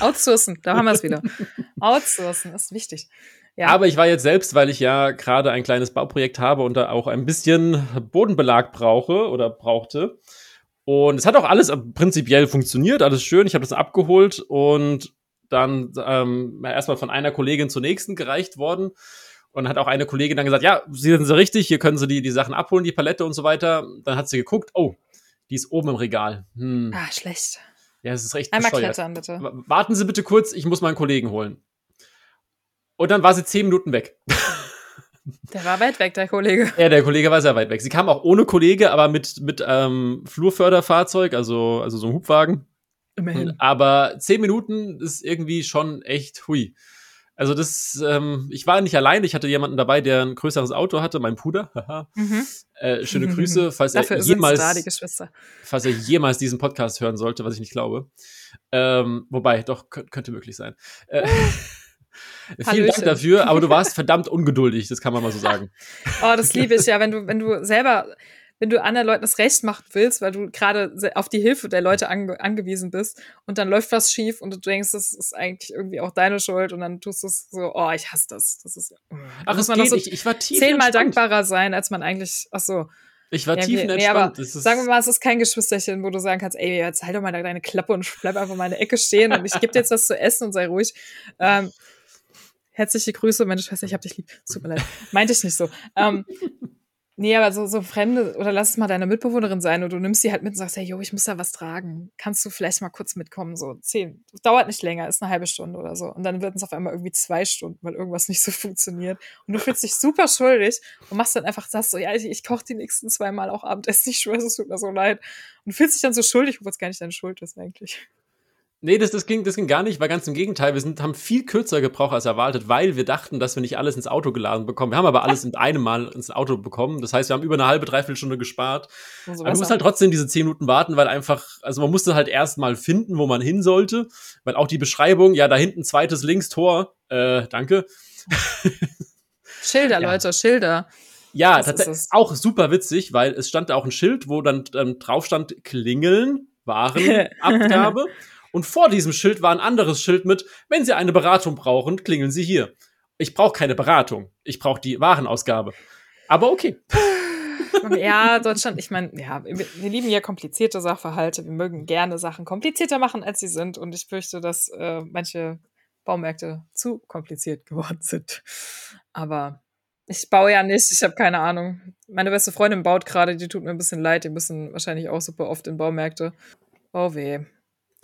Outsourcen, da haben wir es wieder. Outsourcen ist wichtig. Ja. Aber ich war jetzt selbst, weil ich ja gerade ein kleines Bauprojekt habe und da auch ein bisschen Bodenbelag brauche oder brauchte. Und es hat auch alles prinzipiell funktioniert, alles schön. Ich habe das abgeholt und dann ähm, erstmal von einer Kollegin zur nächsten gereicht worden. Und hat auch eine Kollegin dann gesagt, ja, Sie sind so richtig, hier können Sie die, die Sachen abholen, die Palette und so weiter. Dann hat sie geguckt, oh, die ist oben im Regal. Hm. Ah, schlecht. Ja, es ist recht Einmal bescheuert. klettern, bitte. Warten Sie bitte kurz, ich muss meinen Kollegen holen. Und dann war sie zehn Minuten weg. Der war weit weg, der Kollege. Ja, der Kollege war sehr weit weg. Sie kam auch ohne Kollege, aber mit, mit ähm, Flurförderfahrzeug, also, also so ein Hubwagen. Immerhin. Aber zehn Minuten ist irgendwie schon echt hui. Also das, ähm, ich war nicht allein, ich hatte jemanden dabei, der ein größeres Auto hatte, mein Puder. mhm. äh, schöne Grüße, falls er jemals, da, falls er jemals diesen Podcast hören sollte, was ich nicht glaube. Ähm, wobei, doch könnte möglich sein. Äh, Vielen Dank dafür, aber du warst verdammt ungeduldig, das kann man mal so sagen. Oh, das liebe ich ja, wenn du, wenn du selber, wenn du anderen Leuten das Recht machen willst, weil du gerade auf die Hilfe der Leute ange angewiesen bist und dann läuft was schief und du denkst, das ist eigentlich irgendwie auch deine Schuld und dann tust du es so, oh, ich hasse das. Das ist. Ach, es geht, so ich, ich war tief zehnmal entspannt. dankbarer sein, als man eigentlich, ach so. Ich war ja, tief nee, entspannt. Nee, sagen wir mal, es ist kein Geschwisterchen, wo du sagen kannst, ey, jetzt halt doch mal deine Klappe und bleib einfach mal in der Ecke stehen und ich gebe dir jetzt was zu essen und sei ruhig. Ähm, herzliche Grüße, meine Schwester, ich hab dich lieb. Es tut mir leid. Meinte ich nicht so. Ähm, nee, aber so, so Fremde, oder lass es mal deine Mitbewohnerin sein und du nimmst sie halt mit und sagst, hey, jo, ich muss da was tragen. Kannst du vielleicht mal kurz mitkommen? So zehn. Dauert nicht länger, ist eine halbe Stunde oder so. Und dann wird es auf einmal irgendwie zwei Stunden, weil irgendwas nicht so funktioniert. Und du fühlst dich super schuldig und machst dann einfach das so, ja, ich, ich koche die nächsten zwei Mal auch Abendessen, ich schwöre, es tut mir so leid. Und fühlst dich dann so schuldig, obwohl es gar nicht deine Schuld ist eigentlich. Nee, das, das, ging, das ging gar nicht, weil ganz im Gegenteil, wir sind, haben viel kürzer gebraucht als erwartet, weil wir dachten, dass wir nicht alles ins Auto geladen bekommen. Wir haben aber alles in einem Mal ins Auto bekommen. Das heißt, wir haben über eine halbe, dreiviertel Stunde gespart. Also aber du musst halt trotzdem diese zehn Minuten warten, weil einfach, also man musste halt erst mal finden, wo man hin sollte, weil auch die Beschreibung, ja, da hinten zweites links Tor, äh, danke. Schilder, ja. Leute, Schilder. Ja, tatsächlich auch super witzig, weil es stand da auch ein Schild, wo dann ähm, drauf stand Klingeln, Warenabgabe. Und vor diesem Schild war ein anderes Schild mit, wenn Sie eine Beratung brauchen, klingeln Sie hier. Ich brauche keine Beratung. Ich brauche die Warenausgabe. Aber okay. ja, Deutschland, ich meine, ja, wir, lieben ja komplizierte Sachverhalte. Wir mögen gerne Sachen komplizierter machen, als sie sind. Und ich fürchte, dass äh, manche Baumärkte zu kompliziert geworden sind. Aber ich baue ja nicht, ich habe keine Ahnung. Meine beste Freundin baut gerade, die tut mir ein bisschen leid, die müssen wahrscheinlich auch super oft in Baumärkte. Oh weh.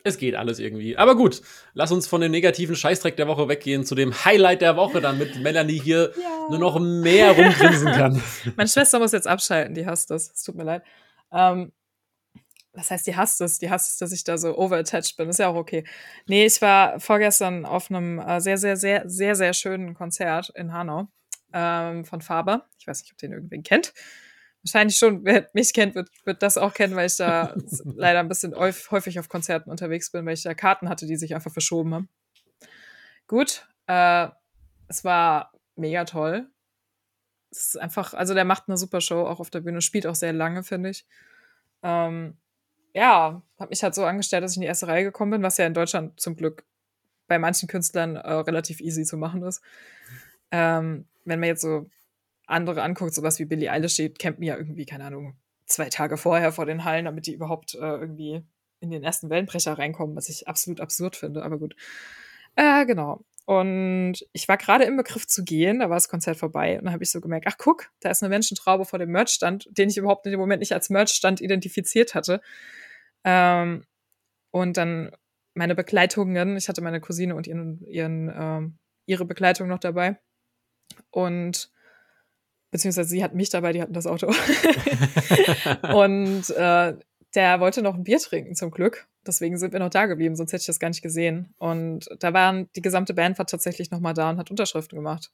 Es geht alles irgendwie. Aber gut, lass uns von dem negativen Scheißdreck der Woche weggehen zu dem Highlight der Woche, damit Melanie hier ja. nur noch mehr rumgrinsen kann. Meine Schwester muss jetzt abschalten, die hasst das. Es tut mir leid. Ähm, was heißt, die hasst es? Die hasst es, dass ich da so overattached bin. Ist ja auch okay. Nee, ich war vorgestern auf einem äh, sehr, sehr, sehr, sehr, sehr schönen Konzert in Hanau ähm, von Faber. Ich weiß nicht, ob den irgendwen kennt. Wahrscheinlich schon, wer mich kennt, wird, wird das auch kennen, weil ich da leider ein bisschen häufig auf Konzerten unterwegs bin, weil ich da Karten hatte, die sich einfach verschoben haben. Gut, äh, es war mega toll. Es ist einfach, also der macht eine super Show, auch auf der Bühne, spielt auch sehr lange, finde ich. Ähm, ja, habe mich halt so angestellt, dass ich in die erste Reihe gekommen bin, was ja in Deutschland zum Glück bei manchen Künstlern äh, relativ easy zu machen ist. Ähm, wenn man jetzt so andere anguckt, sowas wie Billie Eilish, die campen ja irgendwie, keine Ahnung, zwei Tage vorher vor den Hallen, damit die überhaupt äh, irgendwie in den ersten Wellenbrecher reinkommen, was ich absolut absurd finde, aber gut. Äh, genau. Und ich war gerade im Begriff zu gehen, da war das Konzert vorbei und dann habe ich so gemerkt, ach guck, da ist eine Menschentraube vor dem Merchstand, den ich überhaupt in dem Moment nicht als Merchstand identifiziert hatte. Ähm, und dann meine Begleitungen, ich hatte meine Cousine und ihren, ihren ähm, ihre Begleitung noch dabei. Und beziehungsweise sie hat mich dabei, die hatten das Auto. und äh, der wollte noch ein Bier trinken, zum Glück. Deswegen sind wir noch da geblieben, sonst hätte ich das gar nicht gesehen. Und da waren, die gesamte Band war tatsächlich noch mal da und hat Unterschriften gemacht.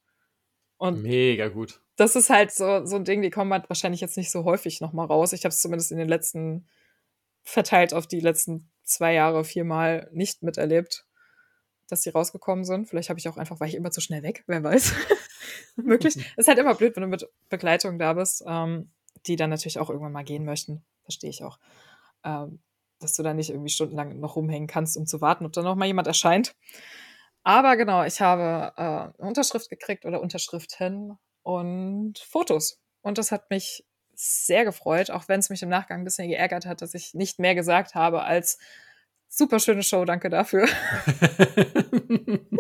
Und Mega gut. Das ist halt so, so ein Ding, die kommen halt wahrscheinlich jetzt nicht so häufig noch mal raus. Ich habe es zumindest in den letzten, verteilt auf die letzten zwei Jahre, viermal nicht miterlebt, dass die rausgekommen sind. Vielleicht habe ich auch einfach, war ich immer zu schnell weg, wer weiß. Möglich. ist halt immer blöd, wenn du mit Begleitung da bist, ähm, die dann natürlich auch irgendwann mal gehen möchten. Verstehe ich auch. Ähm, dass du da nicht irgendwie stundenlang noch rumhängen kannst, um zu warten, ob da noch mal jemand erscheint. Aber genau, ich habe äh, eine Unterschrift gekriegt oder Unterschriften und Fotos. Und das hat mich sehr gefreut, auch wenn es mich im Nachgang ein bisschen geärgert hat, dass ich nicht mehr gesagt habe als super schöne Show, danke dafür.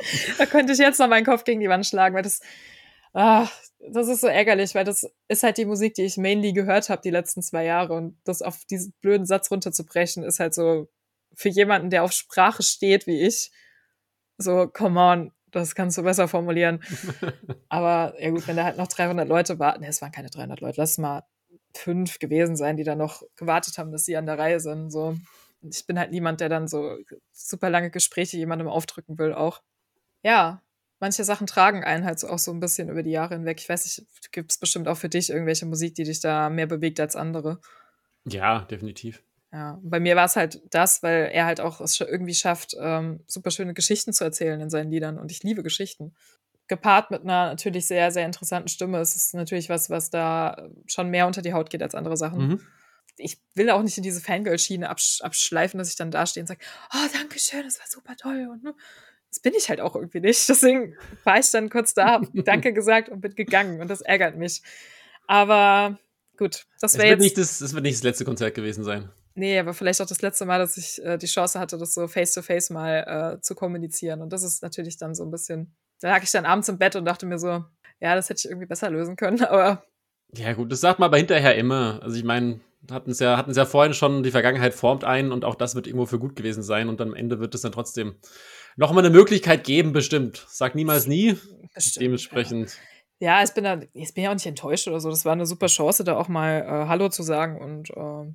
da könnte ich jetzt noch meinen Kopf gegen die Wand schlagen, weil das ach, das ist so ärgerlich, weil das ist halt die Musik, die ich mainly gehört habe die letzten zwei Jahre und das auf diesen blöden Satz runterzubrechen ist halt so für jemanden, der auf Sprache steht wie ich, so come on, das kannst du besser formulieren. Aber ja gut, wenn da halt noch 300 Leute warten, ne, es waren keine 300 Leute, lass mal fünf gewesen sein, die da noch gewartet haben, dass sie an der Reihe sind, so. Ich bin halt niemand, der dann so super lange Gespräche jemandem aufdrücken will auch. Ja, manche Sachen tragen einen halt so auch so ein bisschen über die Jahre hinweg. Ich weiß nicht, gibt es bestimmt auch für dich irgendwelche Musik, die dich da mehr bewegt als andere? Ja, definitiv. Ja, bei mir war es halt das, weil er halt auch es irgendwie schafft, ähm, super schöne Geschichten zu erzählen in seinen Liedern. Und ich liebe Geschichten. Gepaart mit einer natürlich sehr, sehr interessanten Stimme. Es ist natürlich was, was da schon mehr unter die Haut geht als andere Sachen. Mhm. Ich will auch nicht in diese Fangirl-Schiene absch abschleifen, dass ich dann da stehe und sage, oh, danke schön, das war super toll. Und ne, das bin ich halt auch irgendwie nicht. Deswegen war ich dann kurz da, Danke gesagt und bin gegangen. Und das ärgert mich. Aber gut, das wäre jetzt. Nicht das, das wird nicht das letzte Konzert gewesen sein. Nee, aber vielleicht auch das letzte Mal, dass ich äh, die Chance hatte, das so face-to-face -face mal äh, zu kommunizieren. Und das ist natürlich dann so ein bisschen. Da lag ich dann abends im Bett und dachte mir so, ja, das hätte ich irgendwie besser lösen können, aber. Ja, gut, das sagt man aber hinterher immer. Also ich meine, hatten es ja, hatten's ja vorhin schon, die Vergangenheit formt einen und auch das wird irgendwo für gut gewesen sein und am Ende wird es dann trotzdem noch mal eine Möglichkeit geben, bestimmt. Sag niemals nie. Bestimmt, Dementsprechend. Ja. ja, ich bin da, ich bin ja auch nicht enttäuscht oder so. Das war eine super Chance, da auch mal äh, Hallo zu sagen und äh,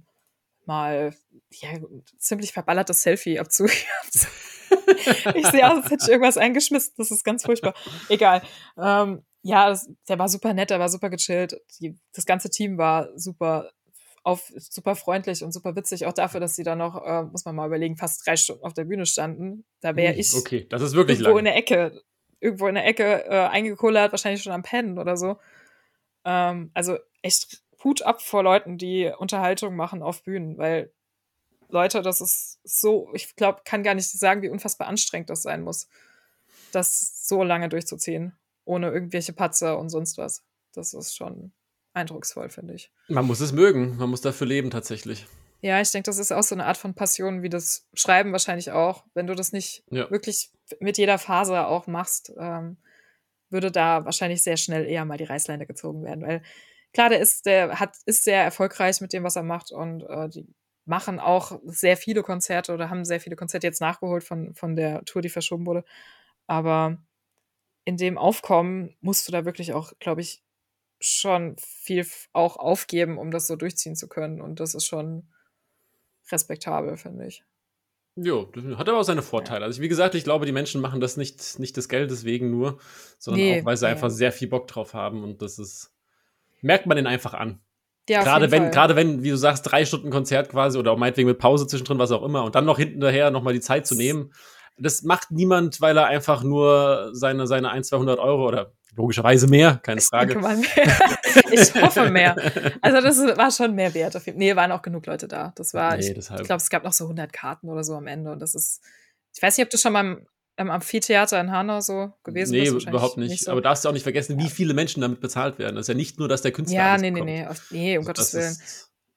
mal ja, ziemlich verballertes Selfie abzugeben. ich sehe aus, als hätte ich irgendwas eingeschmissen. Das ist ganz furchtbar. Egal. Ähm, ja, das, der war super nett, der war super gechillt. Die, das ganze Team war super auf super freundlich und super witzig, auch dafür, dass sie da noch, äh, muss man mal überlegen, fast drei Stunden auf der Bühne standen. Da wäre ich okay, das ist wirklich irgendwo lang. in der Ecke, irgendwo in der Ecke äh, eingekullert, wahrscheinlich schon am Pennen oder so. Ähm, also echt Hut ab vor Leuten, die Unterhaltung machen auf Bühnen, weil Leute, das ist so, ich glaube, kann gar nicht sagen, wie unfassbar anstrengend das sein muss, das so lange durchzuziehen, ohne irgendwelche Patzer und sonst was. Das ist schon eindrucksvoll, finde ich. Man muss es mögen, man muss dafür leben tatsächlich. Ja, ich denke, das ist auch so eine Art von Passion, wie das Schreiben wahrscheinlich auch. Wenn du das nicht ja. wirklich mit jeder Phase auch machst, ähm, würde da wahrscheinlich sehr schnell eher mal die Reißleine gezogen werden. Weil klar, der ist, der hat, ist sehr erfolgreich mit dem, was er macht und äh, die machen auch sehr viele Konzerte oder haben sehr viele Konzerte jetzt nachgeholt von, von der Tour, die verschoben wurde. Aber in dem Aufkommen musst du da wirklich auch, glaube ich, schon viel auch aufgeben, um das so durchziehen zu können. Und das ist schon respektabel, finde ich. Jo, hat aber auch seine Vorteile. Also, wie gesagt, ich glaube, die Menschen machen das nicht, nicht des Geldes wegen nur, sondern nee, auch, weil sie nee. einfach sehr viel Bock drauf haben und das ist, merkt man den einfach an. Ja, gerade wenn, gerade wenn, wie du sagst, drei Stunden Konzert quasi oder auch meinetwegen mit Pause zwischendrin, was auch immer, und dann noch hinterher nochmal die Zeit zu nehmen. Das macht niemand, weil er einfach nur seine, seine 1, 200 Euro oder logischerweise mehr, keine ich Frage. Mehr. ich hoffe mehr. Also das war schon mehr wert. Auf jeden Nee, waren auch genug Leute da. Das war, nee, ich, ich glaube, es gab noch so 100 Karten oder so am Ende und das ist, ich weiß nicht, ob du schon mal im Amphitheater in Hanau so gewesen nee, bist. Nee, überhaupt nicht. nicht so. Aber darfst du auch nicht vergessen, wie viele Menschen damit bezahlt werden. Das ist ja nicht nur, dass der Künstler Ja, nee, nee, nee, nee, um also Gottes Willen.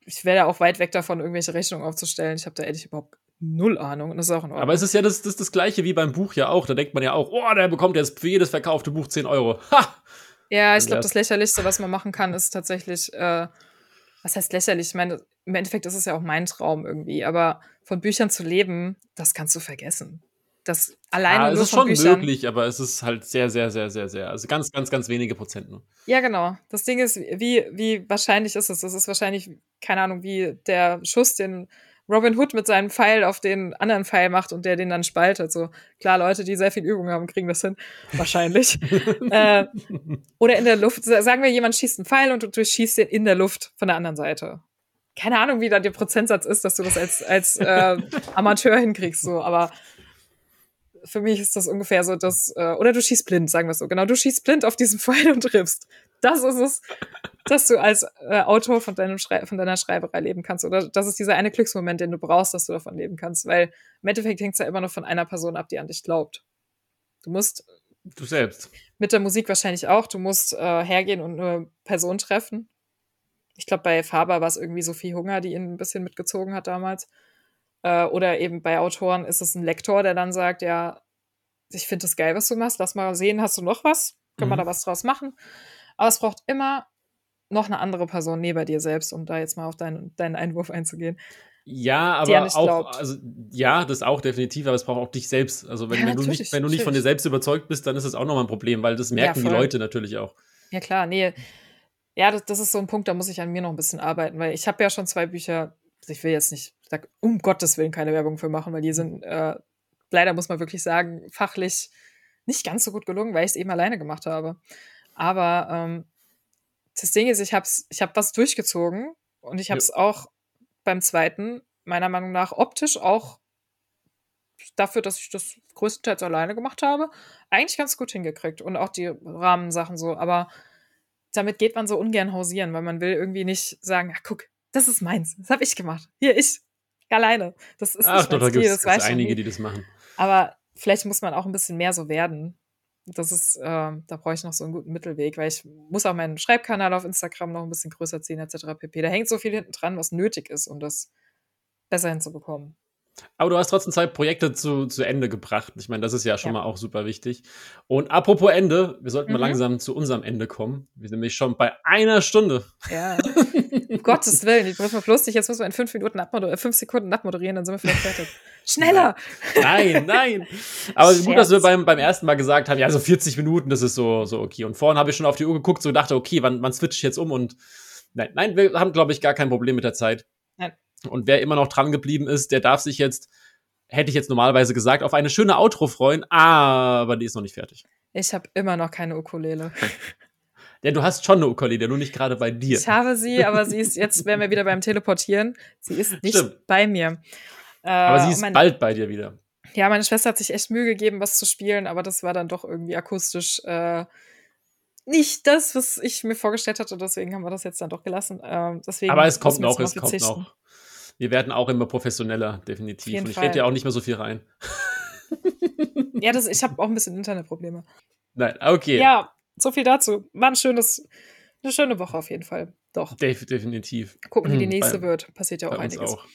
Ich wäre da auch weit weg davon, irgendwelche Rechnungen aufzustellen. Ich habe da ehrlich überhaupt null Ahnung und das ist auch in Ordnung. Aber es ist ja das, das, das Gleiche wie beim Buch ja auch. Da denkt man ja auch, oh, der bekommt jetzt für jedes verkaufte Buch 10 Euro. Ha! Ja, ich glaube, das Lächerlichste, was man machen kann, ist tatsächlich, äh, was heißt lächerlich? Ich meine, im Endeffekt ist es ja auch mein Traum irgendwie, aber von Büchern zu leben, das kannst du vergessen. Das alleine ja, es nur ist schon Büchern, möglich, aber es ist halt sehr, sehr, sehr, sehr, sehr, also ganz, ganz, ganz wenige Prozent nur. Ja, genau. Das Ding ist, wie, wie wahrscheinlich ist es? Das ist wahrscheinlich, keine Ahnung, wie der Schuss, den Robin Hood mit seinem Pfeil auf den anderen Pfeil macht und der den dann spaltet. So klar, Leute, die sehr viel Übung haben, kriegen das hin. Wahrscheinlich. äh, oder in der Luft. Sagen wir, jemand schießt einen Pfeil und du schießt den in der Luft von der anderen Seite. Keine Ahnung, wie da der Prozentsatz ist, dass du das als, als äh, Amateur hinkriegst, so, aber für mich ist das ungefähr so, dass, äh, oder du schießt blind, sagen wir es so. Genau, du schießt blind auf diesen Pfeil und triffst. Das ist es, dass du als äh, Autor von, deinem Schrei von deiner Schreiberei leben kannst. Oder das ist dieser eine Glücksmoment, den du brauchst, dass du davon leben kannst. Weil im Endeffekt hängt es ja immer noch von einer Person ab, die an dich glaubt. Du musst. Du selbst. Mit der Musik wahrscheinlich auch. Du musst äh, hergehen und eine Person treffen. Ich glaube, bei Faber war es irgendwie Sophie Hunger, die ihn ein bisschen mitgezogen hat damals. Äh, oder eben bei Autoren ist es ein Lektor, der dann sagt, ja, ich finde das geil, was du machst, lass mal sehen, hast du noch was? Können mhm. wir da was draus machen? Aber es braucht immer noch eine andere Person neben dir selbst, um da jetzt mal auf deinen, deinen Einwurf einzugehen. Ja, aber auch, glaubt. also ja, das auch definitiv, aber es braucht auch dich selbst. Also wenn, ja, wenn du nicht, wenn du nicht von dir selbst überzeugt bist, dann ist das auch nochmal ein Problem, weil das merken ja, die Leute natürlich auch. Ja, klar, nee. Ja, das, das ist so ein Punkt, da muss ich an mir noch ein bisschen arbeiten, weil ich habe ja schon zwei Bücher, ich will jetzt nicht, sag, um Gottes Willen keine Werbung für machen, weil die sind, äh, leider muss man wirklich sagen, fachlich nicht ganz so gut gelungen, weil ich es eben alleine gemacht habe. Aber ähm, das Ding ist, ich habe ich hab was durchgezogen und ich habe es ja. auch beim zweiten, meiner Meinung nach, optisch auch dafür, dass ich das größtenteils alleine gemacht habe, eigentlich ganz gut hingekriegt. Und auch die Rahmensachen so. Aber damit geht man so ungern hausieren, weil man will irgendwie nicht sagen, ach guck, das ist meins, das habe ich gemacht. Hier, ich, alleine. Das ist Ach, nicht doch, da gibt es einige, die das machen. Aber vielleicht muss man auch ein bisschen mehr so werden. Das ist, äh, da brauche ich noch so einen guten Mittelweg, weil ich muss auch meinen Schreibkanal auf Instagram noch ein bisschen größer ziehen, etc. pp. Da hängt so viel hinten dran, was nötig ist, um das besser hinzubekommen. Aber du hast trotzdem Zeit, Projekte zu, zu Ende gebracht. Ich meine, das ist ja schon ja. mal auch super wichtig. Und apropos Ende, wir sollten mhm. mal langsam zu unserem Ende kommen. Wir sind nämlich schon bei einer Stunde. Ja. um Gottes Willen, ich muss mal lustig, jetzt müssen wir in fünf Minuten abmoderieren, äh, fünf Sekunden abmoderieren, dann sind wir vielleicht fertig. Schneller! Nein, nein. Aber Scherz. gut, dass wir beim, beim ersten Mal gesagt haben, ja, so 40 Minuten, das ist so, so okay. Und vorhin habe ich schon auf die Uhr geguckt, so dachte, okay, wann, wann switche ich jetzt um? Und nein, nein, wir haben, glaube ich, gar kein Problem mit der Zeit. Und wer immer noch dran geblieben ist, der darf sich jetzt, hätte ich jetzt normalerweise gesagt, auf eine schöne Outro freuen, aber die ist noch nicht fertig. Ich habe immer noch keine Ukulele. Ja, du hast schon eine Ukulele, nur nicht gerade bei dir. Ich habe sie, aber sie ist, jetzt wären wir wieder beim Teleportieren, sie ist nicht Stimmt. bei mir. Äh, aber sie ist mein, bald bei dir wieder. Ja, meine Schwester hat sich echt Mühe gegeben, was zu spielen, aber das war dann doch irgendwie akustisch äh, nicht das, was ich mir vorgestellt hatte, deswegen haben wir das jetzt dann doch gelassen. Ähm, deswegen Aber es kommt noch, es kommt noch. Wir werden auch immer professioneller, definitiv. Und ich rede ja auch nicht mehr so viel rein. ja, das, ich habe auch ein bisschen Internetprobleme. Nein, okay. Ja, so viel dazu. War ein schönes, eine schöne Woche auf jeden Fall. Doch. Def definitiv. Gucken, wie die hm, nächste Bei, wird. Passiert ja auch einiges. Auch.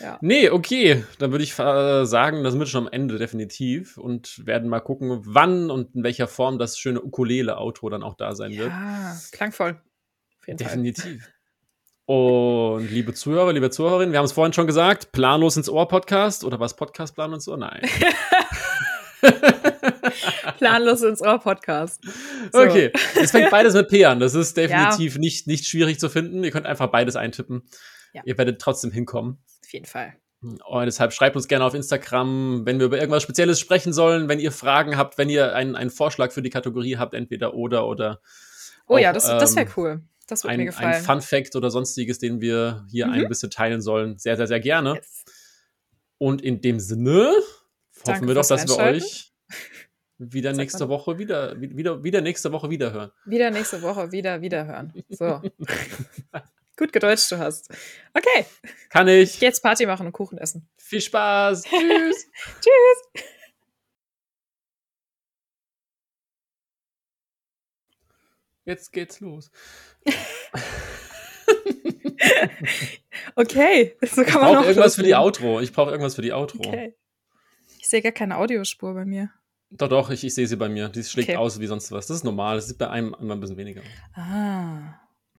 Ja. Nee, okay. Dann würde ich äh, sagen, das sind schon am Ende definitiv und werden mal gucken, wann und in welcher Form das schöne Ukulele-Outro dann auch da sein ja, wird. Ja, klangvoll. definitiv. Und liebe Zuhörer, liebe Zuhörerinnen, wir haben es vorhin schon gesagt, planlos ins Ohr Podcast oder was Podcast planlos ins Ohr? Nein. planlos ins Ohr Podcast. So. Okay, es fängt beides mit P an. Das ist definitiv ja. nicht, nicht schwierig zu finden. Ihr könnt einfach beides eintippen. Ja. Ihr werdet trotzdem hinkommen. Auf jeden Fall. Und deshalb schreibt uns gerne auf Instagram, wenn wir über irgendwas Spezielles sprechen sollen, wenn ihr Fragen habt, wenn ihr einen, einen Vorschlag für die Kategorie habt, entweder oder oder. Oh auch, ja, das, das wäre ähm, cool. Das würde mir gefallen. Ein Fun Fact oder sonstiges, den wir hier mhm. ein bisschen teilen sollen. Sehr, sehr, sehr gerne. Yes. Und in dem Sinne Danke hoffen wir doch, dass wir euch wieder nächste Woche wieder, wieder, wieder nächste Woche wieder hören. Wieder nächste Woche wieder, wieder hören. So. Gut gedeutscht du hast. Okay. Kann ich. Jetzt Party machen und Kuchen essen. Viel Spaß. Tschüss. Tschüss. Jetzt geht's los. okay, so kann man ich brauche irgendwas für die Outro. Ich brauche irgendwas für die Outro. Okay. Ich sehe gar keine Audiospur bei mir. Doch, doch, ich, ich sehe sie bei mir. Die schlägt okay. aus wie sonst was. Das ist normal. Das ist bei einem immer ein bisschen weniger. Ah.